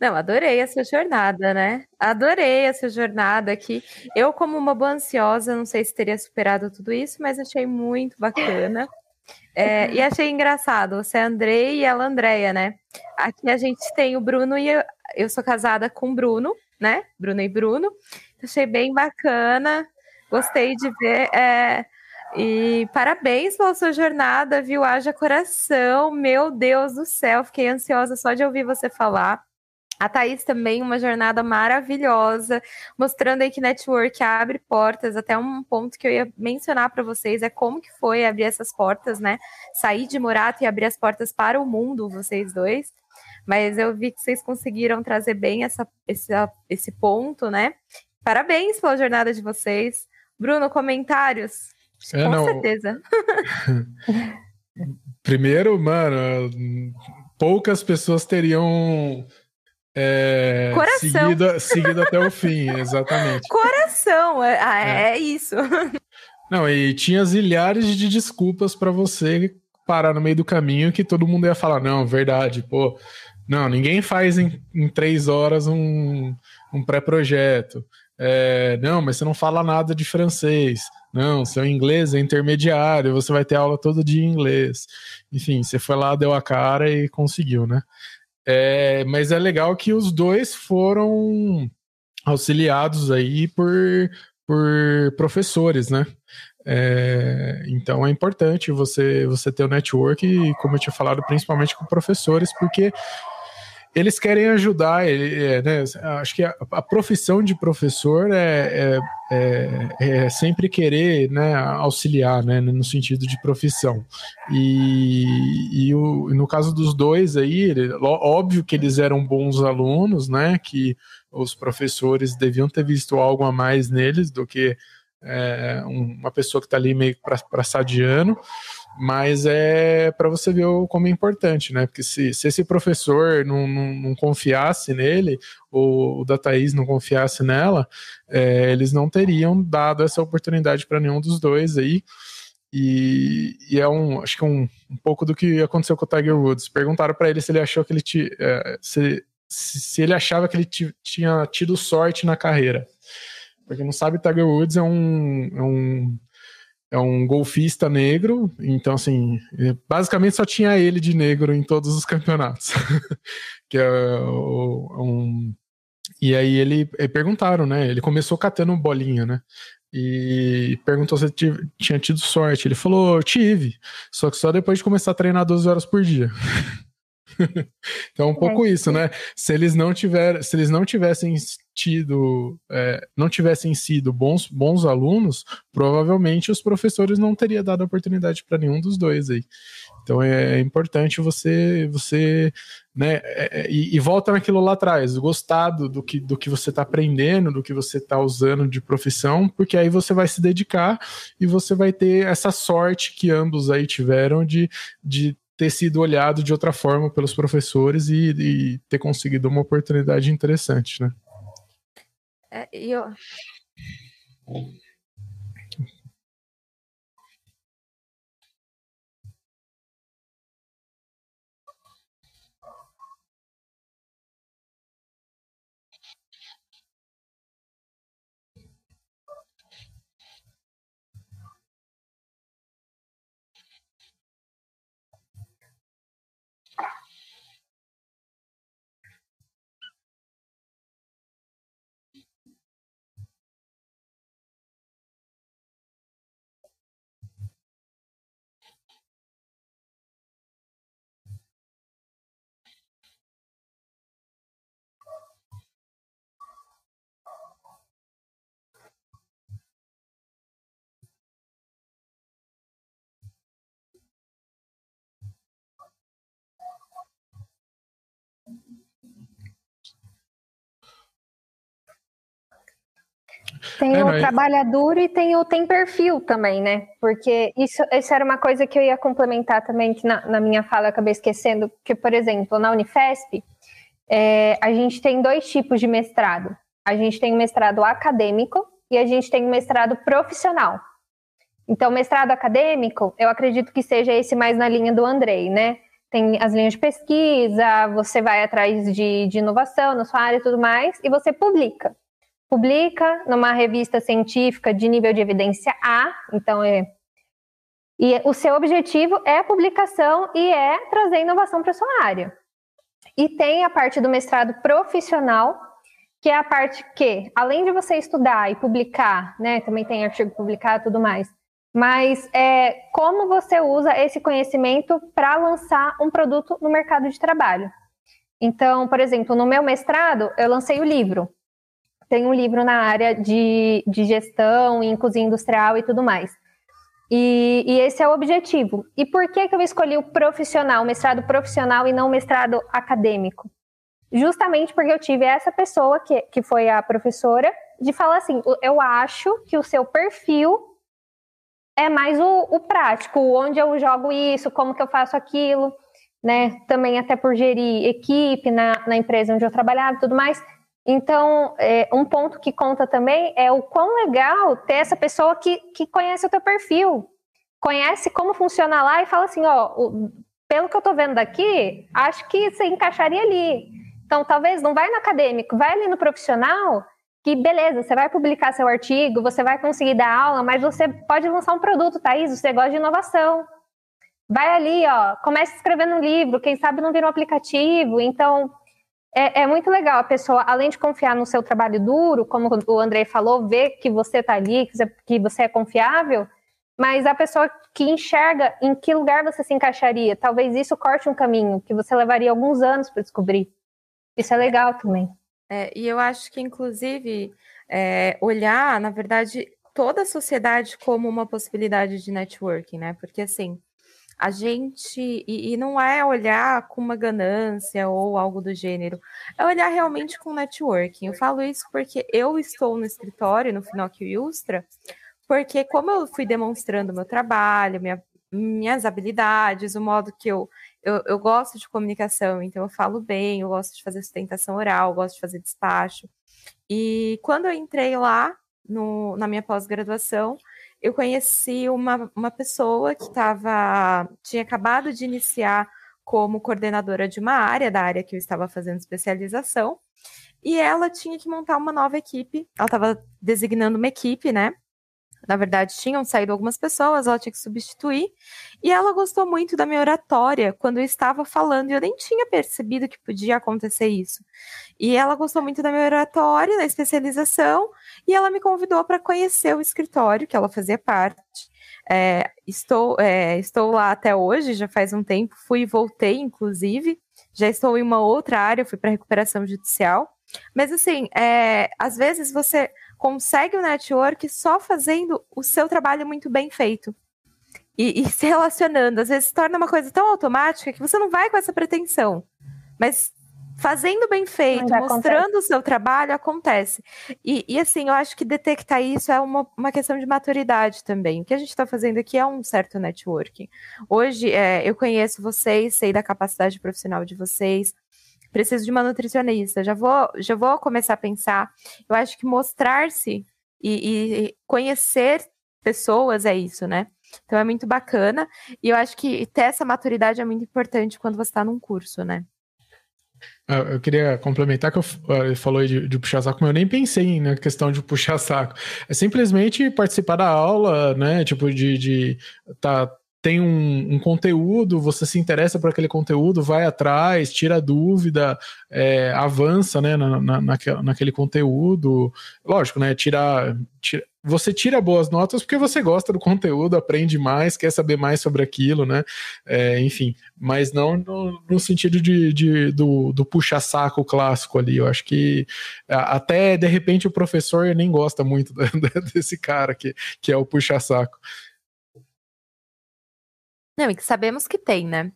Não, adorei essa jornada, né? Adorei essa jornada aqui. Eu, como uma boa ansiosa, não sei se teria superado tudo isso, mas achei muito bacana. É, e achei engraçado, você é Andrei e ela Andréia, né? Aqui a gente tem o Bruno e eu, eu sou casada com o Bruno, né? Bruno e Bruno. Achei bem bacana, gostei de ver. É, e parabéns pela sua jornada, viu? Haja coração, meu Deus do céu, fiquei ansiosa só de ouvir você falar. A Thaís também, uma jornada maravilhosa, mostrando aí que network abre portas. Até um ponto que eu ia mencionar para vocês é como que foi abrir essas portas, né? Sair de Morato e abrir as portas para o mundo, vocês dois. Mas eu vi que vocês conseguiram trazer bem essa, esse, esse ponto, né? Parabéns pela jornada de vocês. Bruno, comentários? É, Com não. certeza. Primeiro, mano, poucas pessoas teriam é, seguido, seguido até o fim, exatamente. Coração, é, ah, é. é isso. Não, e tinha zilhares de desculpas para você parar no meio do caminho que todo mundo ia falar, não, verdade, pô, não, ninguém faz em, em três horas um, um pré-projeto. É, não, mas você não fala nada de francês. Não, seu inglês é intermediário, você vai ter aula todo dia em inglês. Enfim, você foi lá, deu a cara e conseguiu, né? É, mas é legal que os dois foram auxiliados aí por, por professores, né? É, então é importante você, você ter o network, como eu tinha falado, principalmente com professores, porque eles querem ajudar, é, né? Acho que a, a, profissão de professor é, é, é, é, sempre querer né, auxiliar, né? No sentido de profissão. E, e o, no caso dos dois aí, óbvio que eles eram bons alunos, né? Que os professores deviam ter visto algo a mais neles do que é, uma pessoa que está ali meio para ano mas é para você ver como é importante, né? Porque se, se esse professor não, não, não confiasse nele, ou o da Thaís não confiasse nela, é, eles não teriam dado essa oportunidade para nenhum dos dois aí. E, e, é um, acho que um, um pouco do que aconteceu com o Tiger Woods. Perguntaram para ele se ele achou que ele é, se, se ele achava que ele tinha tido sorte na carreira. Porque não sabe, Tiger Woods é um, é um é um golfista negro, então assim, basicamente só tinha ele de negro em todos os campeonatos. que é um e aí ele, ele, perguntaram, né? Ele começou catando bolinha, né? E perguntou se tinha tido sorte. Ele falou, tive, só que só depois de começar a treinar 12 horas por dia. então é um pouco é, isso, né? Se eles não tiver, se eles não tivessem tido, é, não tivessem sido bons, bons alunos, provavelmente os professores não teriam dado oportunidade para nenhum dos dois aí. Então é, é importante você, você, né? É, é, e, e, volta naquilo lá atrás, gostado do que, do que você está aprendendo, do que você está usando de profissão, porque aí você vai se dedicar e você vai ter essa sorte que ambos aí tiveram de, de ter sido olhado de outra forma pelos professores e, e ter conseguido uma oportunidade interessante, né? É, eu... Tem é, o trabalhador e tem o tem perfil também, né? Porque isso, isso era uma coisa que eu ia complementar também, que na, na minha fala eu acabei esquecendo, que, por exemplo, na Unifesp, é, a gente tem dois tipos de mestrado. A gente tem o mestrado acadêmico e a gente tem o mestrado profissional. Então, mestrado acadêmico, eu acredito que seja esse mais na linha do Andrei, né? Tem as linhas de pesquisa, você vai atrás de, de inovação na sua área e tudo mais, e você publica publica numa revista científica de nível de evidência A, então é E o seu objetivo é a publicação e é trazer inovação para sua área. E tem a parte do mestrado profissional, que é a parte que, além de você estudar e publicar, né, também tem artigo publicado e tudo mais, mas é como você usa esse conhecimento para lançar um produto no mercado de trabalho. Então, por exemplo, no meu mestrado, eu lancei o livro. Tem um livro na área de, de gestão cozinha industrial e tudo mais. E, e, esse é o objetivo. E por que, que eu escolhi o profissional, o mestrado profissional e não o mestrado acadêmico? Justamente porque eu tive essa pessoa, que, que foi a professora, de falar assim: eu acho que o seu perfil é mais o, o prático, onde eu jogo isso, como que eu faço aquilo, né? Também até por gerir equipe na, na empresa onde eu trabalhava e tudo mais. Então, é, um ponto que conta também é o quão legal ter essa pessoa que, que conhece o teu perfil, conhece como funciona lá e fala assim, ó, o, pelo que eu tô vendo daqui, acho que você encaixaria ali. Então, talvez não vai no acadêmico, vai ali no profissional, que beleza, você vai publicar seu artigo, você vai conseguir dar aula, mas você pode lançar um produto, Thaís, você gosta de inovação. Vai ali, ó, comece escrevendo um livro, quem sabe não vira um aplicativo. Então, é, é, muito legal a pessoa, além de confiar no seu trabalho duro, como o André falou, ver que você está ali, que você, que você é confiável, mas a pessoa que enxerga em que lugar você se encaixaria. Talvez isso corte um caminho que você levaria alguns anos para descobrir. Isso é legal também. É, e eu acho que, inclusive, é, olhar, na verdade, toda a sociedade como uma possibilidade de networking, né? Porque, assim, a gente. E, e, não é olhar com uma ganância ou algo do gênero, é olhar realmente com networking. Eu falo isso porque eu estou no escritório, no Finoc Ilustra, porque como eu fui demonstrando meu trabalho, minha, minhas habilidades, o modo que eu, eu, eu gosto de comunicação, então eu falo bem, eu gosto de fazer sustentação oral, gosto de fazer despacho. E quando eu entrei lá no, na minha pós-graduação, eu conheci uma, uma pessoa que estava tinha acabado de iniciar como coordenadora de uma área, da área que eu estava fazendo especialização, e ela tinha que montar uma nova equipe. Ela estava designando uma equipe, né? Na verdade, tinham saído algumas pessoas, ela tinha que substituir. E ela gostou muito da minha oratória quando eu estava falando, e eu nem tinha percebido que podia acontecer isso. E ela gostou muito da minha oratória, da especialização, e ela me convidou para conhecer o escritório que ela fazia parte. É, estou, é, estou lá até hoje, já faz um tempo, fui e voltei, inclusive. Já estou em uma outra área, fui para recuperação judicial. Mas assim, é, às vezes você consegue o network só fazendo o seu trabalho muito bem feito. E, e se relacionando. Às vezes se torna uma coisa tão automática que você não vai com essa pretensão. Mas fazendo bem feito, mostrando o seu trabalho, acontece. E, e, assim, eu acho que detectar isso é uma, uma questão de maturidade também. O que a gente está fazendo aqui é um certo networking. Hoje, é, eu conheço vocês, sei da capacidade profissional de vocês, preciso de uma nutricionista, já vou, já vou começar a pensar. Eu acho que mostrar-se e, e conhecer pessoas é isso, né? Então é muito bacana. E eu acho que ter essa maturidade é muito importante quando você está num curso, né? Ah, eu queria complementar que eu ah, falou de, de, puxar saco, mas eu nem pensei na questão de puxar saco. É simplesmente participar da aula, né? Tipo, de, de tá, tem um, um, conteúdo, você se interessa por aquele conteúdo, vai atrás, tira dúvida, é, avança né, na, na, naquele, naquele conteúdo. Lógico, né? Tira, tira, você tira boas notas porque você gosta do conteúdo, aprende mais, quer saber mais sobre aquilo, né? É, enfim, mas não no, no sentido de, de do, do puxa-saco clássico ali. Eu acho que até de repente o professor nem gosta muito desse cara que, que é o puxa-saco. Não, e que sabemos que tem, né?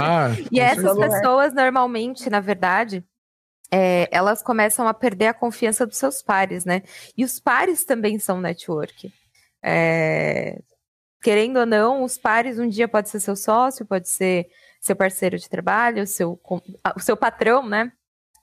Ah, e essas pessoas, normalmente, na verdade, é, elas começam a perder a confiança dos seus pares, né? E os pares também são network. É, querendo ou não, os pares um dia pode ser seu sócio, pode ser seu parceiro de trabalho, seu, o seu patrão, né?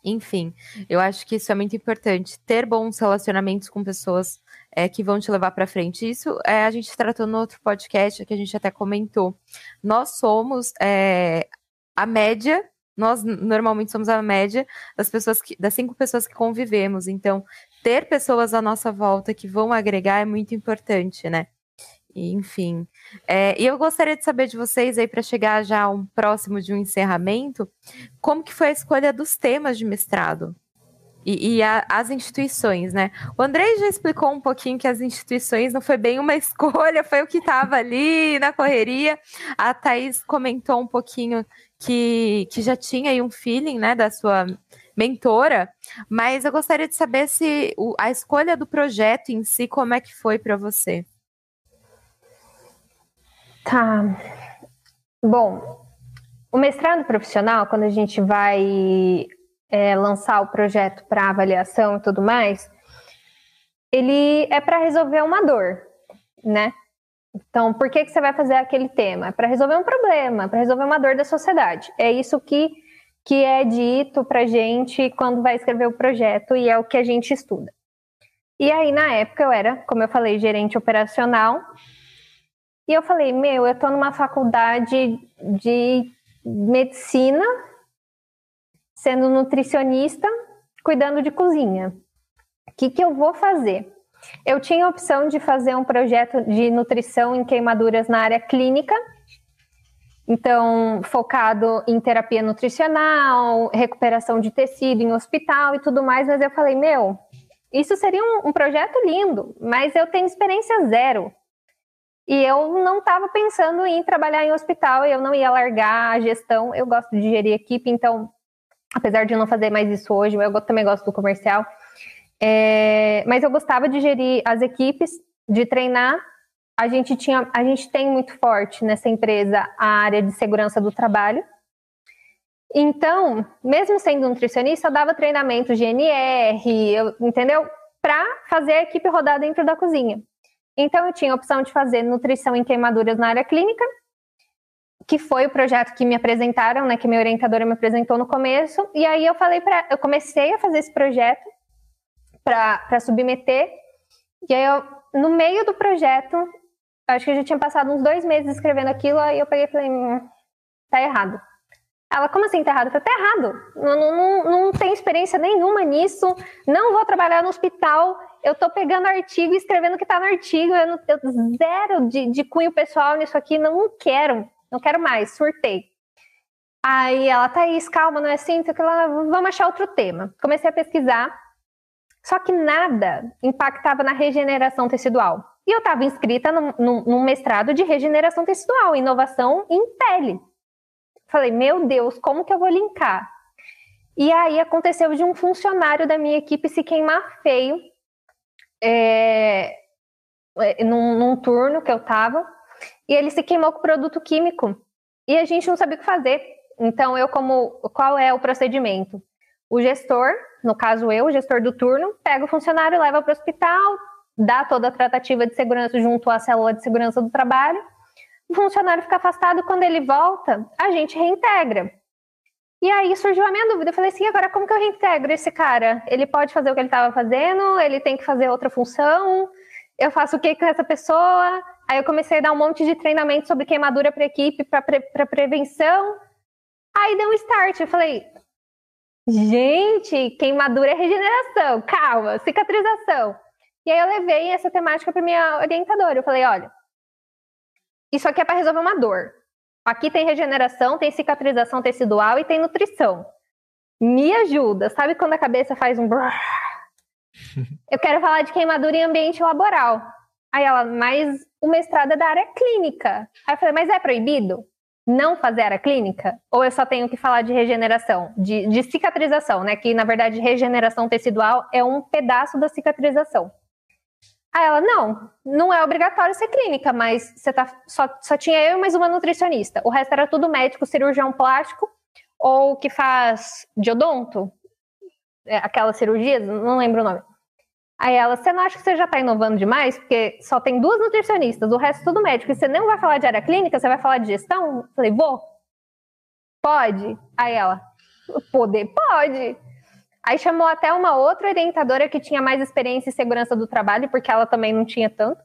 Enfim, eu acho que isso é muito importante. Ter bons relacionamentos com pessoas é, que vão te levar para frente. Isso é, a gente tratou no outro podcast que a gente até comentou. Nós somos é, a média. Nós normalmente somos a média das pessoas que, das cinco pessoas que convivemos. Então, ter pessoas à nossa volta que vão agregar é muito importante, né? Enfim. É, e eu gostaria de saber de vocês aí para chegar já um próximo de um encerramento, como que foi a escolha dos temas de mestrado? E, e a, as instituições, né? O Andrei já explicou um pouquinho que as instituições não foi bem uma escolha, foi o que estava ali na correria. A Thaís comentou um pouquinho que, que já tinha aí um feeling, né, da sua mentora, mas eu gostaria de saber se o, a escolha do projeto em si, como é que foi para você? Tá. Bom, o mestrado profissional, quando a gente vai é, lançar o projeto para avaliação e tudo mais, ele é para resolver uma dor, né? Então, por que, que você vai fazer aquele tema? É para resolver um problema, para resolver uma dor da sociedade. É isso que, que é dito para gente quando vai escrever o projeto e é o que a gente estuda. E aí, na época, eu era, como eu falei, gerente operacional. E eu falei, meu, eu estou numa faculdade de medicina, sendo nutricionista, cuidando de cozinha. O que, que eu vou fazer? Eu tinha a opção de fazer um projeto de nutrição em queimaduras na área clínica, então focado em terapia nutricional, recuperação de tecido em hospital e tudo mais, mas eu falei, meu, isso seria um, um projeto lindo, mas eu tenho experiência zero. E eu não estava pensando em trabalhar em hospital, eu não ia largar a gestão. Eu gosto de gerir equipe, então, apesar de não fazer mais isso hoje, eu também gosto do comercial. É, mas eu gostava de gerir as equipes, de treinar. A gente tinha, a gente tem muito forte nessa empresa a área de segurança do trabalho. Então, mesmo sendo nutricionista, eu dava treinamento GNR, eu, entendeu? Para fazer a equipe rodar dentro da cozinha. Então, eu tinha a opção de fazer nutrição em queimaduras na área clínica, que foi o projeto que me apresentaram, né, que minha orientadora me apresentou no começo. E aí eu falei para, eu comecei a fazer esse projeto para submeter. E aí, eu, no meio do projeto, acho que eu já tinha passado uns dois meses escrevendo aquilo, aí eu peguei e falei, hum, tá errado. Ela, como assim tá errado? Eu falei, tá errado. Não, não, não tenho experiência nenhuma nisso, não vou trabalhar no hospital, eu tô pegando artigo e escrevendo o que tá no artigo, eu, não, eu zero de, de cunho pessoal nisso aqui, não quero, não quero mais, surtei. Aí ela, Thaís, calma, não é assim, vamos achar outro tema. Comecei a pesquisar, só que nada impactava na regeneração tecidual. E eu estava inscrita num, mestrado de regeneração tecidual, inovação em pele. Falei, meu Deus, como que eu vou linkar? E aí aconteceu de um funcionário da minha equipe se queimar feio é, é num, num turno que eu estava, e ele se queimou com produto químico. E a gente não sabia o que fazer. Então, eu como qual é o procedimento? O gestor, no caso eu, o gestor do turno, pega o funcionário, leva para o hospital, dá toda a tratativa de segurança junto à célula de segurança do trabalho. O funcionário fica afastado, quando ele volta, a gente reintegra. E aí surgiu a minha dúvida. Eu falei assim: agora como que eu reintegro esse cara? Ele pode fazer o que ele estava fazendo? Ele tem que fazer outra função? Eu faço o que com essa pessoa? Aí eu comecei a dar um monte de treinamento sobre queimadura para equipe, para pre prevenção. Aí deu um start. Eu falei: Gente, queimadura é regeneração, calma, cicatrização. E aí eu levei essa temática para minha orientadora. Eu falei, olha, isso aqui é para resolver uma dor. Aqui tem regeneração, tem cicatrização tecidual e tem nutrição. Me ajuda. Sabe quando a cabeça faz um Eu quero falar de queimadura em ambiente laboral. Aí ela, mas o mestrado é da área clínica. Aí eu falei, mas é proibido? não fazer área clínica? Ou eu só tenho que falar de regeneração, de, de cicatrização, né? Que na verdade regeneração tecidual é um pedaço da cicatrização. Aí ela, não, não é obrigatório ser clínica, mas você tá, só, só tinha eu e mais uma nutricionista. O resto era tudo médico, cirurgião plástico, ou que faz diodonto, é, aquelas cirurgias, não lembro o nome. Aí ela, você não acha que você já está inovando demais? Porque só tem duas nutricionistas, o resto é tudo médico. E você não vai falar de área clínica, você vai falar de gestão? Eu falei, vou. Pode? Aí ela, poder? Pode. Aí chamou até uma outra orientadora que tinha mais experiência em segurança do trabalho, porque ela também não tinha tanto.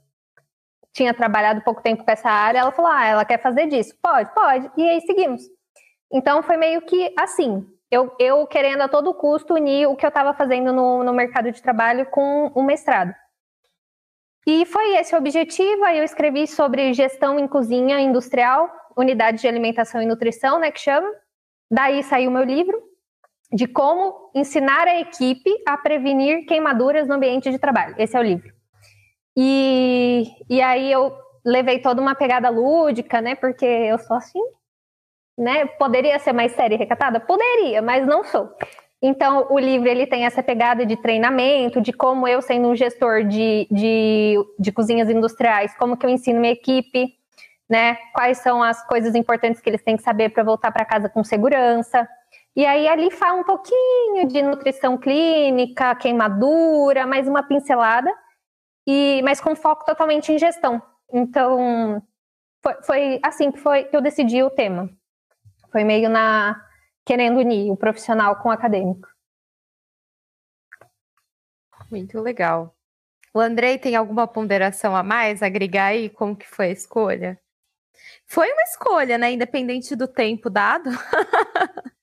Tinha trabalhado pouco tempo com essa área. Ela falou, ah, ela quer fazer disso. Pode, pode. E aí seguimos. Então foi meio que assim eu, eu querendo a todo custo unir o que eu estava fazendo no, no mercado de trabalho com o mestrado. E foi esse o objetivo. Aí eu escrevi sobre gestão em cozinha industrial, unidade de alimentação e nutrição, né, que chama. Daí saiu meu livro de como ensinar a equipe a prevenir queimaduras no ambiente de trabalho. Esse é o livro. E, e aí eu levei toda uma pegada lúdica, né? Porque eu sou assim, né? Poderia ser mais séria e recatada? Poderia, mas não sou. Então, o livro ele tem essa pegada de treinamento, de como eu, sendo um gestor de, de, de cozinhas industriais, como que eu ensino minha equipe, né? Quais são as coisas importantes que eles têm que saber para voltar para casa com segurança. E aí ali fala um pouquinho de nutrição clínica, queimadura, mais uma pincelada, e mas com foco totalmente em gestão. Então, foi, foi assim que foi que eu decidi o tema. Foi meio na querendo unir o profissional com o acadêmico. Muito legal. O Andrei tem alguma ponderação a mais, agregar aí como que foi a escolha? Foi uma escolha, né? Independente do tempo dado.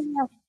Yeah.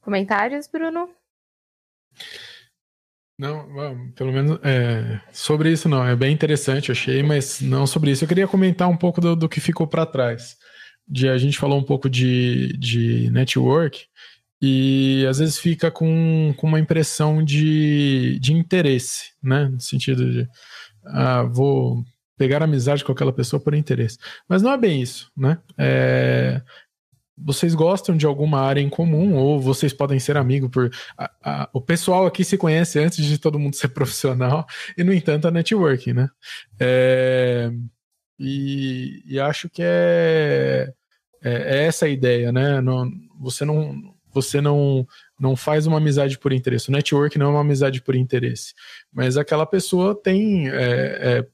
Comentários, Bruno? Não, pelo menos é, sobre isso não, é bem interessante, achei, mas não sobre isso. Eu queria comentar um pouco do, do que ficou para trás. De, a gente falou um pouco de, de network e às vezes fica com, com uma impressão de, de interesse, né? No sentido de, ah, vou pegar amizade com aquela pessoa por interesse. Mas não é bem isso, né? É, vocês gostam de alguma área em comum ou vocês podem ser amigos por a, a, o pessoal aqui se conhece antes de todo mundo ser profissional e no entanto a networking, né? É, e, e, acho que é, é, é, essa a ideia, né? Não, você não você não não faz uma amizade por interesse. O network não é uma amizade por interesse, mas aquela pessoa tem é,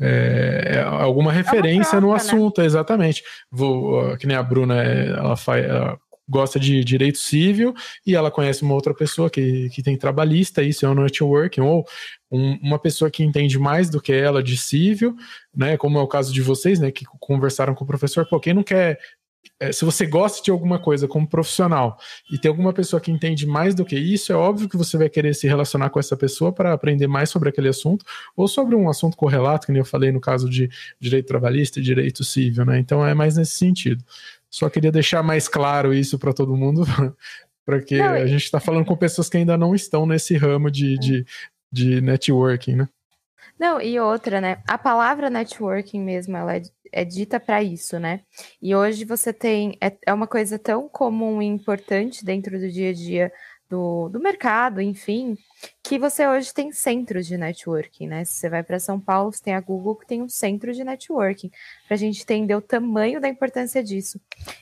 é é, alguma é referência é troca, no né? assunto, né? exatamente. Vou, que nem a Bruna, é, ela, faz, ela gosta de direito civil e ela conhece uma outra pessoa que, que tem trabalhista, isso é um networking, ou um, uma pessoa que entende mais do que ela de civil, né, como é o caso de vocês, né, que conversaram com o professor, pô, quem não quer é, se você gosta de alguma coisa como profissional e tem alguma pessoa que entende mais do que isso, é óbvio que você vai querer se relacionar com essa pessoa para aprender mais sobre aquele assunto ou sobre um assunto correlato, que nem eu falei no caso de direito trabalhista e direito civil, né? Então é mais nesse sentido. Só queria deixar mais claro isso para todo mundo, porque não, a gente está falando com pessoas que ainda não estão nesse ramo de, de, de networking, né? Não, e outra, né? A palavra networking mesmo, ela é é dita para isso, né? E hoje você tem. É, é uma coisa tão comum e importante dentro do dia a dia do, do mercado, enfim, que você hoje tem centros de networking, né? Se você vai para São Paulo, você tem a Google que tem um centro de networking, para a gente entender o tamanho da importância disso.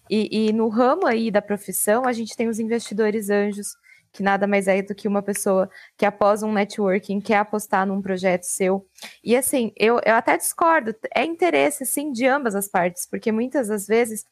E, e no ramo aí da profissão, a gente tem os investidores anjos, que nada mais é do que uma pessoa que após um networking quer apostar num projeto seu. E assim, eu, eu até discordo, é interesse sim de ambas as partes, porque muitas das vezes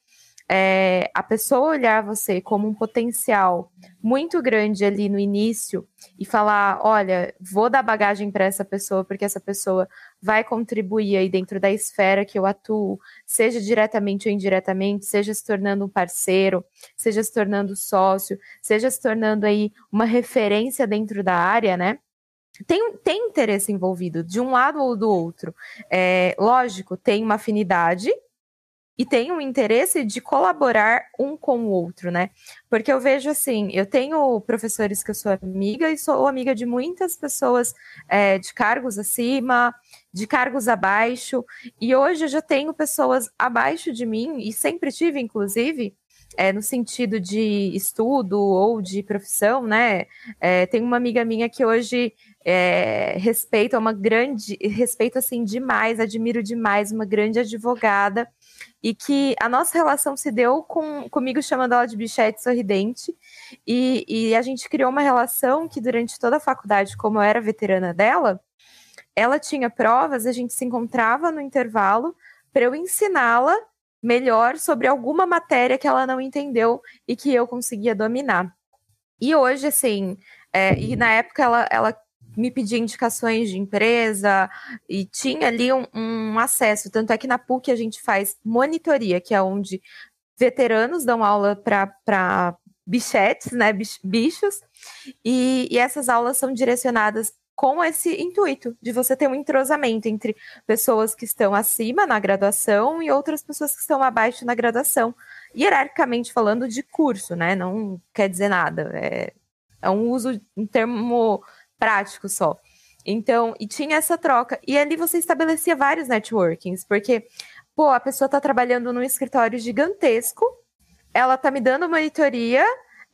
é, a pessoa olhar você como um potencial muito grande ali no início e falar, olha, vou dar bagagem para essa pessoa porque essa pessoa vai contribuir aí dentro da esfera que eu atuo, seja diretamente ou indiretamente, seja se tornando um parceiro, seja se tornando sócio, seja se tornando aí uma referência dentro da área, né? Tem, tem interesse envolvido de um lado ou do outro. É, lógico, tem uma afinidade, e tem um interesse de colaborar um com o outro, né? Porque eu vejo assim, eu tenho professores que eu sou amiga e sou amiga de muitas pessoas é, de cargos acima, de cargos abaixo, e hoje eu já tenho pessoas abaixo de mim, e sempre tive, inclusive, é, no sentido de estudo ou de profissão, né? É, tem uma amiga minha que hoje é, respeito, é uma grande, respeito assim demais, admiro demais, uma grande advogada, e que a nossa relação se deu com, comigo chamando ela de bichete sorridente, e, e a gente criou uma relação que durante toda a faculdade, como eu era veterana dela, ela tinha provas, a gente se encontrava no intervalo para eu ensiná-la melhor sobre alguma matéria que ela não entendeu e que eu conseguia dominar. E hoje, assim, é, e na época ela, ela me pedia indicações de empresa e tinha ali um, um, acesso. Tanto é que na PUC a gente faz monitoria, que é onde veteranos dão aula para bichetes, né, bichos, e, e essas aulas são direcionadas com esse intuito de você ter um entrosamento entre pessoas que estão acima na graduação e outras pessoas que estão abaixo na graduação. Hierarquicamente falando de curso, né? Não quer dizer nada. É, é um uso, um termo prático só. Então, e tinha essa troca. E ali você estabelecia vários networkings, porque, pô, a pessoa está trabalhando num escritório gigantesco, ela tá me dando monitoria,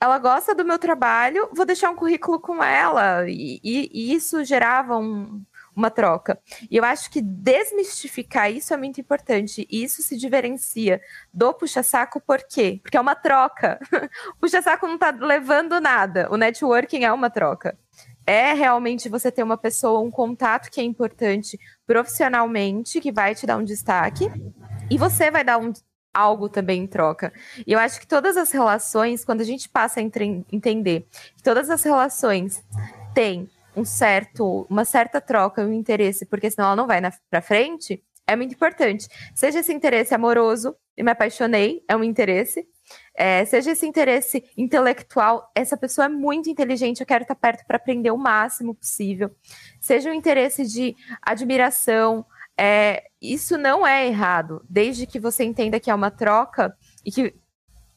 ela gosta do meu trabalho, vou deixar um currículo com ela. E, e, e isso gerava um, uma troca. E eu acho que desmistificar isso é muito importante. E isso se diferencia do puxa-saco por quê? Porque é uma troca. o puxa-saco não está levando nada. O networking é uma troca. É realmente você ter uma pessoa, um contato que é importante profissionalmente, que vai te dar um destaque. E você vai dar um, algo também em troca. E eu acho que todas as relações, quando a gente passa a entender que todas as relações têm um certo, uma certa troca, um interesse, porque senão ela não vai para frente, é muito importante. Seja esse interesse amoroso, e me apaixonei, é um interesse. É, seja esse interesse intelectual, essa pessoa é muito inteligente, eu quero estar perto para aprender o máximo possível. Seja um interesse de admiração, é, isso não é errado, desde que você entenda que é uma troca e que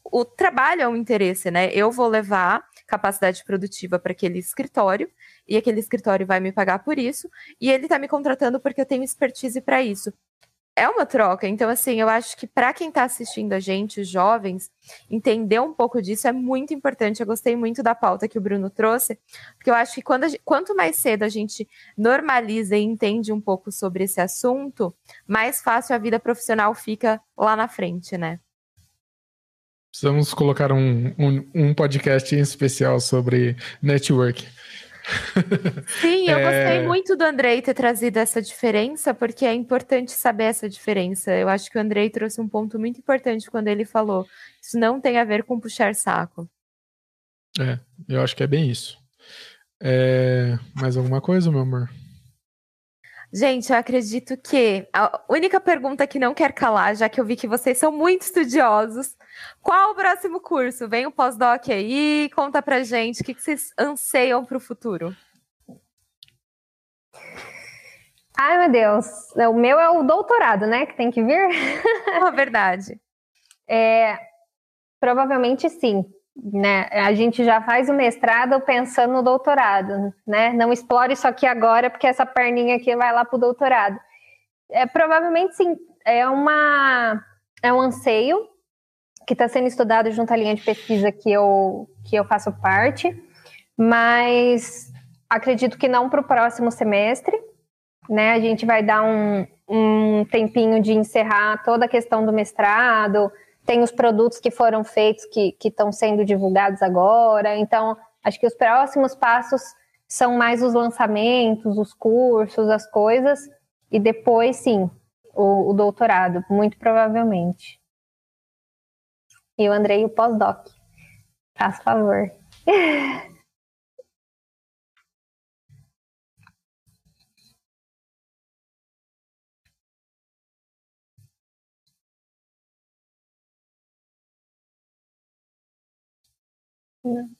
o trabalho é um interesse, né? Eu vou levar capacidade produtiva para aquele escritório e aquele escritório vai me pagar por isso e ele está me contratando porque eu tenho expertise para isso é uma troca. Então, assim, eu acho que para quem está assistindo a gente, os jovens, entender um pouco disso é muito importante. Eu gostei muito da pauta que o Bruno trouxe, porque eu acho que quando gente, quanto mais cedo a gente normaliza e entende um pouco sobre esse assunto, mais fácil a vida profissional fica lá na frente, né? Precisamos colocar um, um, um podcast em especial sobre network. Sim, eu é... gostei muito do Andrei ter trazido essa diferença, porque é importante saber essa diferença. Eu acho que o Andrei trouxe um ponto muito importante quando ele falou: isso não tem a ver com puxar saco. É, eu acho que é bem isso. É... Mais alguma coisa, meu amor? Gente, eu acredito que a única pergunta que não quer calar, já que eu vi que vocês são muito estudiosos, qual o próximo curso? Vem o pós-doc aí, conta pra gente o que, vocês anseiam para o futuro. Ai, meu Deus. O meu é o doutorado, né? Que tem que vir. É verdade. É, provavelmente sim né? A gente já faz o mestrado pensando no doutorado, né? Não explore isso aqui agora, porque essa perninha aqui vai lá para o doutorado. É, provavelmente sim, é uma é um anseio que está sendo estudado junto à linha de pesquisa que eu, que eu faço parte, mas acredito que não para o próximo semestre, né? A gente vai dar um, um tempinho de encerrar toda a questão do mestrado, tem os produtos que foram feitos que estão sendo divulgados agora. Então, acho que os próximos passos são mais os lançamentos, os cursos, as coisas, e depois, sim, o, o doutorado, muito provavelmente. E o Andrei, o pós-doc. Faz favor. Yeah.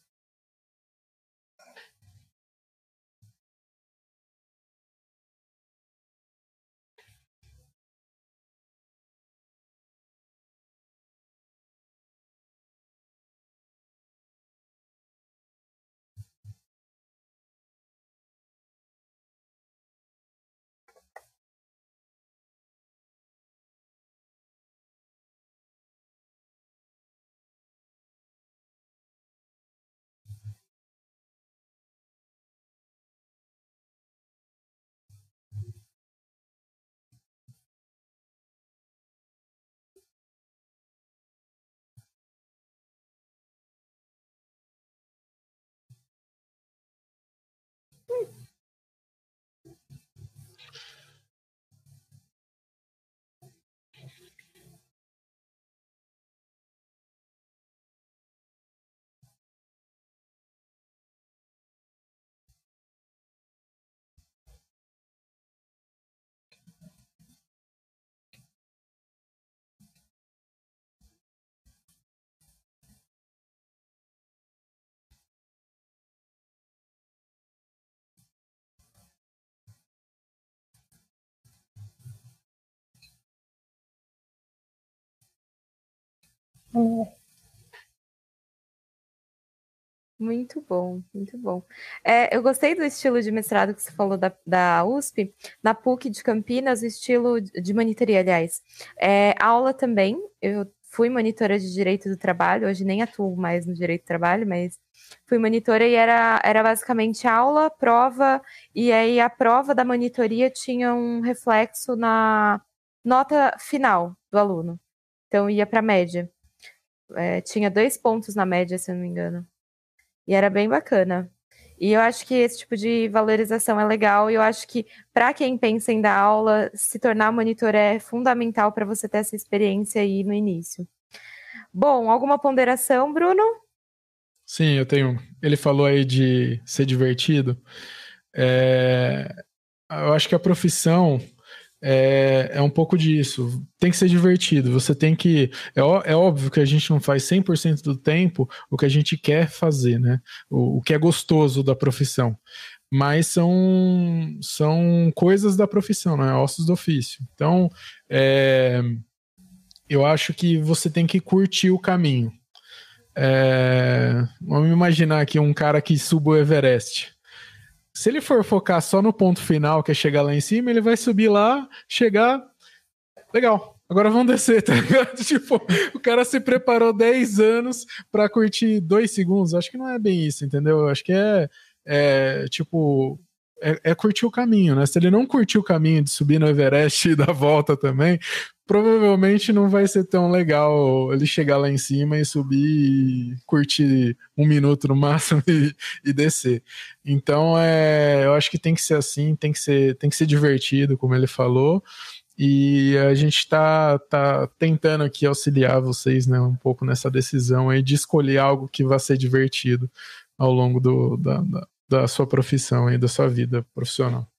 Muito bom, muito bom. É, eu gostei do estilo de mestrado que você falou da, da USP, na PUC de Campinas, o estilo de monitoria, aliás. É, aula também, eu fui monitora de direito do trabalho, hoje nem atuo mais no direito do trabalho, mas fui monitora e era, era basicamente aula, prova, e aí a prova da monitoria tinha um reflexo na nota final do aluno. Então ia para a média. É, tinha dois pontos na média, se eu não me engano. E era bem bacana. E eu acho que esse tipo de valorização é legal. E eu acho que, para quem pensa em dar aula, se tornar monitor é fundamental para você ter essa experiência aí no início. Bom, alguma ponderação, Bruno? Sim, eu tenho. Ele falou aí de ser divertido. É... Eu acho que a profissão é, é um pouco disso. Tem que ser divertido. Você tem que. É, é óbvio que a gente não faz 100% do tempo o que a gente quer fazer, né? O, o que é gostoso da profissão. Mas são, são coisas da profissão, não é? Ossos do ofício. Então, é, eu acho que você tem que curtir o caminho. É, vamos imaginar aqui um cara que suba o Everest. Se ele for focar só no ponto final, que é chegar lá em cima, ele vai subir lá, chegar. Legal. Agora vamos descer, tá ligado? Tipo, o cara se preparou 10 anos para curtir 2 segundos. Acho que não é bem isso, entendeu? Acho que é, é tipo, é, é, curtir o caminho, né? Se ele não curtir o caminho de subir no Everest e dar volta também, provavelmente não vai ser tão legal ele chegar lá em cima e subir e curtir um minuto no máximo e, e descer. Então, é, eu acho que tem que ser assim, tem que ser, tem que ser divertido, como ele falou. E a gente está tá tentando aqui auxiliar vocês né, um pouco nessa decisão aí de escolher algo que vai ser divertido ao longo do, da, da, da sua profissão e da sua vida profissional.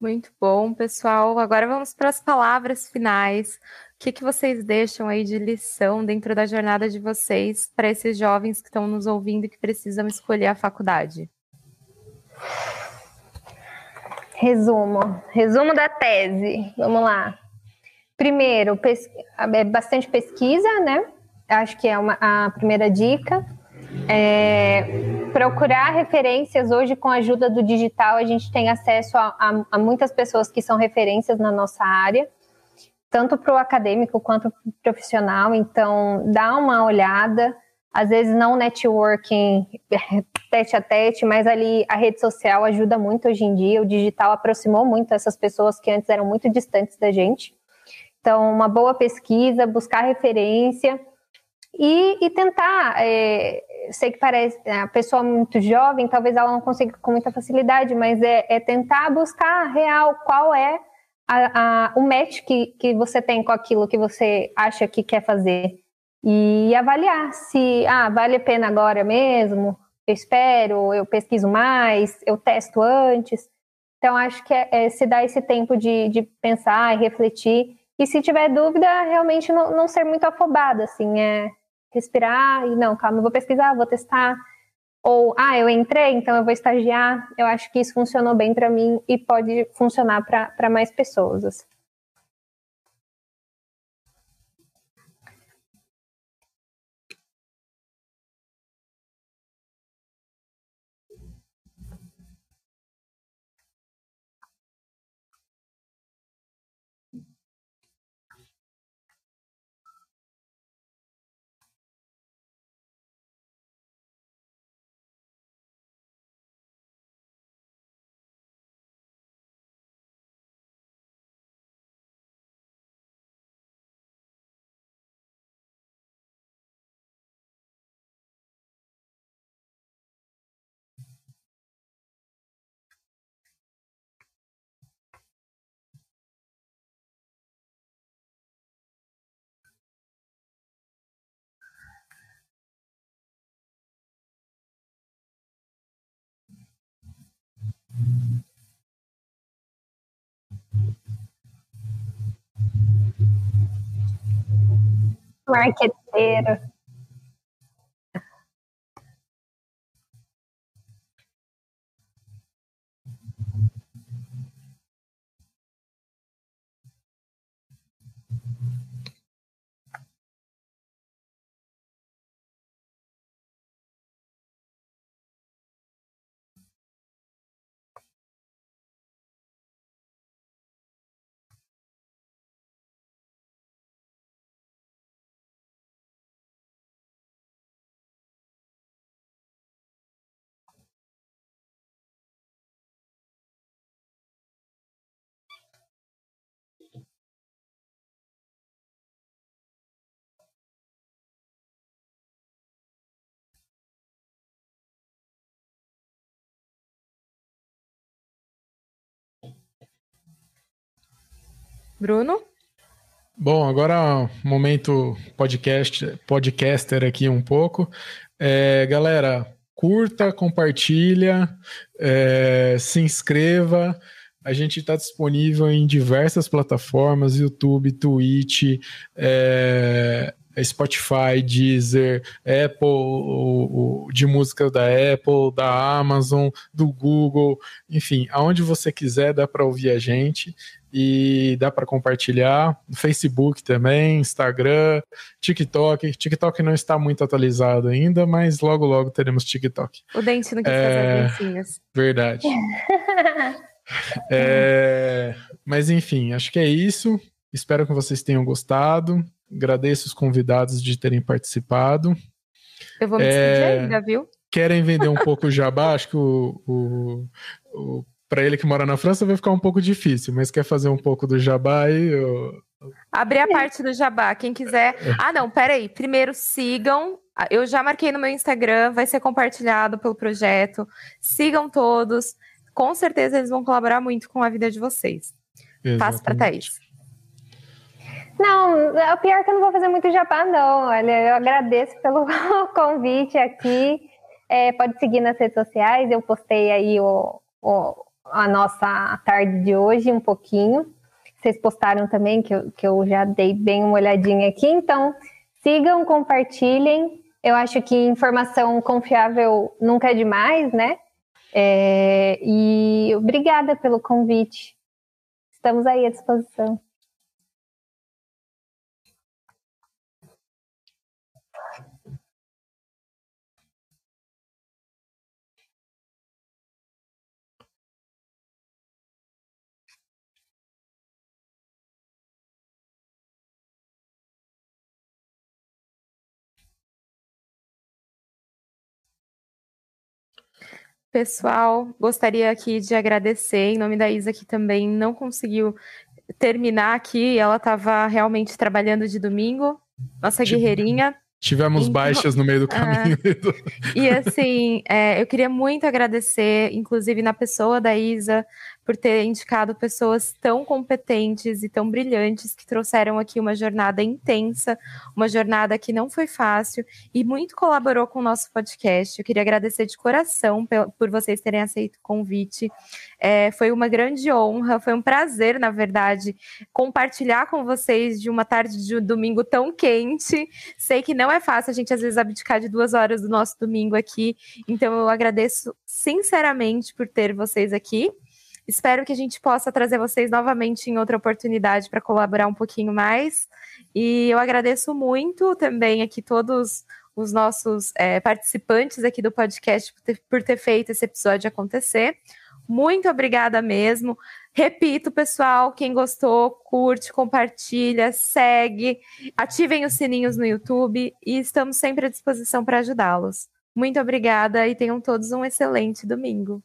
Muito bom, pessoal. Agora vamos para as palavras finais. O que, que vocês deixam aí de lição dentro da jornada de vocês para esses jovens que estão nos ouvindo e que precisam escolher a faculdade? Resumo. Resumo da tese. Vamos lá. Primeiro, pes... é bastante pesquisa, né? Acho que é uma, a primeira dica. É, procurar referências hoje com a ajuda do digital, a gente tem acesso a, a, a muitas pessoas que são referências na nossa área, tanto para o acadêmico quanto para o profissional. Então, dá uma olhada. Às vezes não networking tete a tete, mas ali a rede social ajuda muito hoje em dia. O digital aproximou muito essas pessoas que antes eram muito distantes da gente. Então, uma boa pesquisa, buscar referência e, e tentar. É, sei que parece a pessoa muito jovem, talvez ela não consiga com muita facilidade, mas é, é tentar buscar real qual é a, a, o match que, que você tem com aquilo que você acha que quer fazer e avaliar se ah, vale a pena agora mesmo, eu espero, eu pesquiso mais, eu testo antes. Então, acho que é, é se dar esse tempo de, de pensar e refletir. E se tiver dúvida, realmente não, não ser muito afobada, assim, é respirar e não, calma, eu vou pesquisar, vou testar. Ou, ah, eu entrei, então eu vou estagiar. Eu acho que isso funcionou bem para mim e pode funcionar para mais pessoas. Marqueteiro. Bruno? Bom, agora momento podcast, podcaster aqui um pouco. É, galera, curta, compartilha, é, se inscreva. A gente está disponível em diversas plataformas: YouTube, Twitch, é, Spotify, Deezer, Apple, de música da Apple, da Amazon, do Google, enfim, aonde você quiser dá para ouvir a gente e dá para compartilhar. Facebook também, Instagram, TikTok. TikTok não está muito atualizado ainda, mas logo logo teremos TikTok. O dente não quis é... fazer dancinhas. Verdade. é... Mas enfim, acho que é isso. Espero que vocês tenham gostado. Agradeço os convidados de terem participado. Eu vou me despedir é... ainda, viu? Querem vender um pouco o jabá? Acho que o, o, o para ele que mora na França vai ficar um pouco difícil, mas quer fazer um pouco do jabá aí? Eu... Abrir a parte do jabá, quem quiser. É. Ah, não, peraí. Primeiro sigam. Eu já marquei no meu Instagram, vai ser compartilhado pelo projeto. Sigam todos. Com certeza eles vão colaborar muito com a vida de vocês. Passo para Thaís. Não, é o pior que eu não vou fazer muito jabá, não. Olha, eu agradeço pelo convite aqui. É, pode seguir nas redes sociais. Eu postei aí o, o a nossa tarde de hoje um pouquinho. Vocês postaram também, que eu, que eu já dei bem uma olhadinha aqui. Então, sigam, compartilhem. Eu acho que informação confiável nunca é demais, né? É, e obrigada pelo convite. Estamos aí à disposição. Pessoal, gostaria aqui de agradecer, em nome da Isa, que também não conseguiu terminar aqui, ela estava realmente trabalhando de domingo, nossa guerreirinha. Tivemos então, baixas no meio do caminho. É, e assim, é, eu queria muito agradecer, inclusive na pessoa da Isa, por ter indicado pessoas tão competentes e tão brilhantes que trouxeram aqui uma jornada intensa, uma jornada que não foi fácil e muito colaborou com o nosso podcast. Eu queria agradecer de coração por vocês terem aceito o convite. É, foi uma grande honra, foi um prazer, na verdade, compartilhar com vocês de uma tarde de um domingo tão quente. Sei que não é fácil a gente, às vezes, abdicar de duas horas do nosso domingo aqui, então eu agradeço sinceramente por ter vocês aqui. Espero que a gente possa trazer vocês novamente em outra oportunidade para colaborar um pouquinho mais. E eu agradeço muito também aqui todos os nossos é, participantes aqui do podcast por ter, por ter feito esse episódio acontecer. Muito obrigada mesmo. Repito, pessoal, quem gostou, curte, compartilha, segue, ativem os sininhos no YouTube e estamos sempre à disposição para ajudá-los. Muito obrigada e tenham todos um excelente domingo.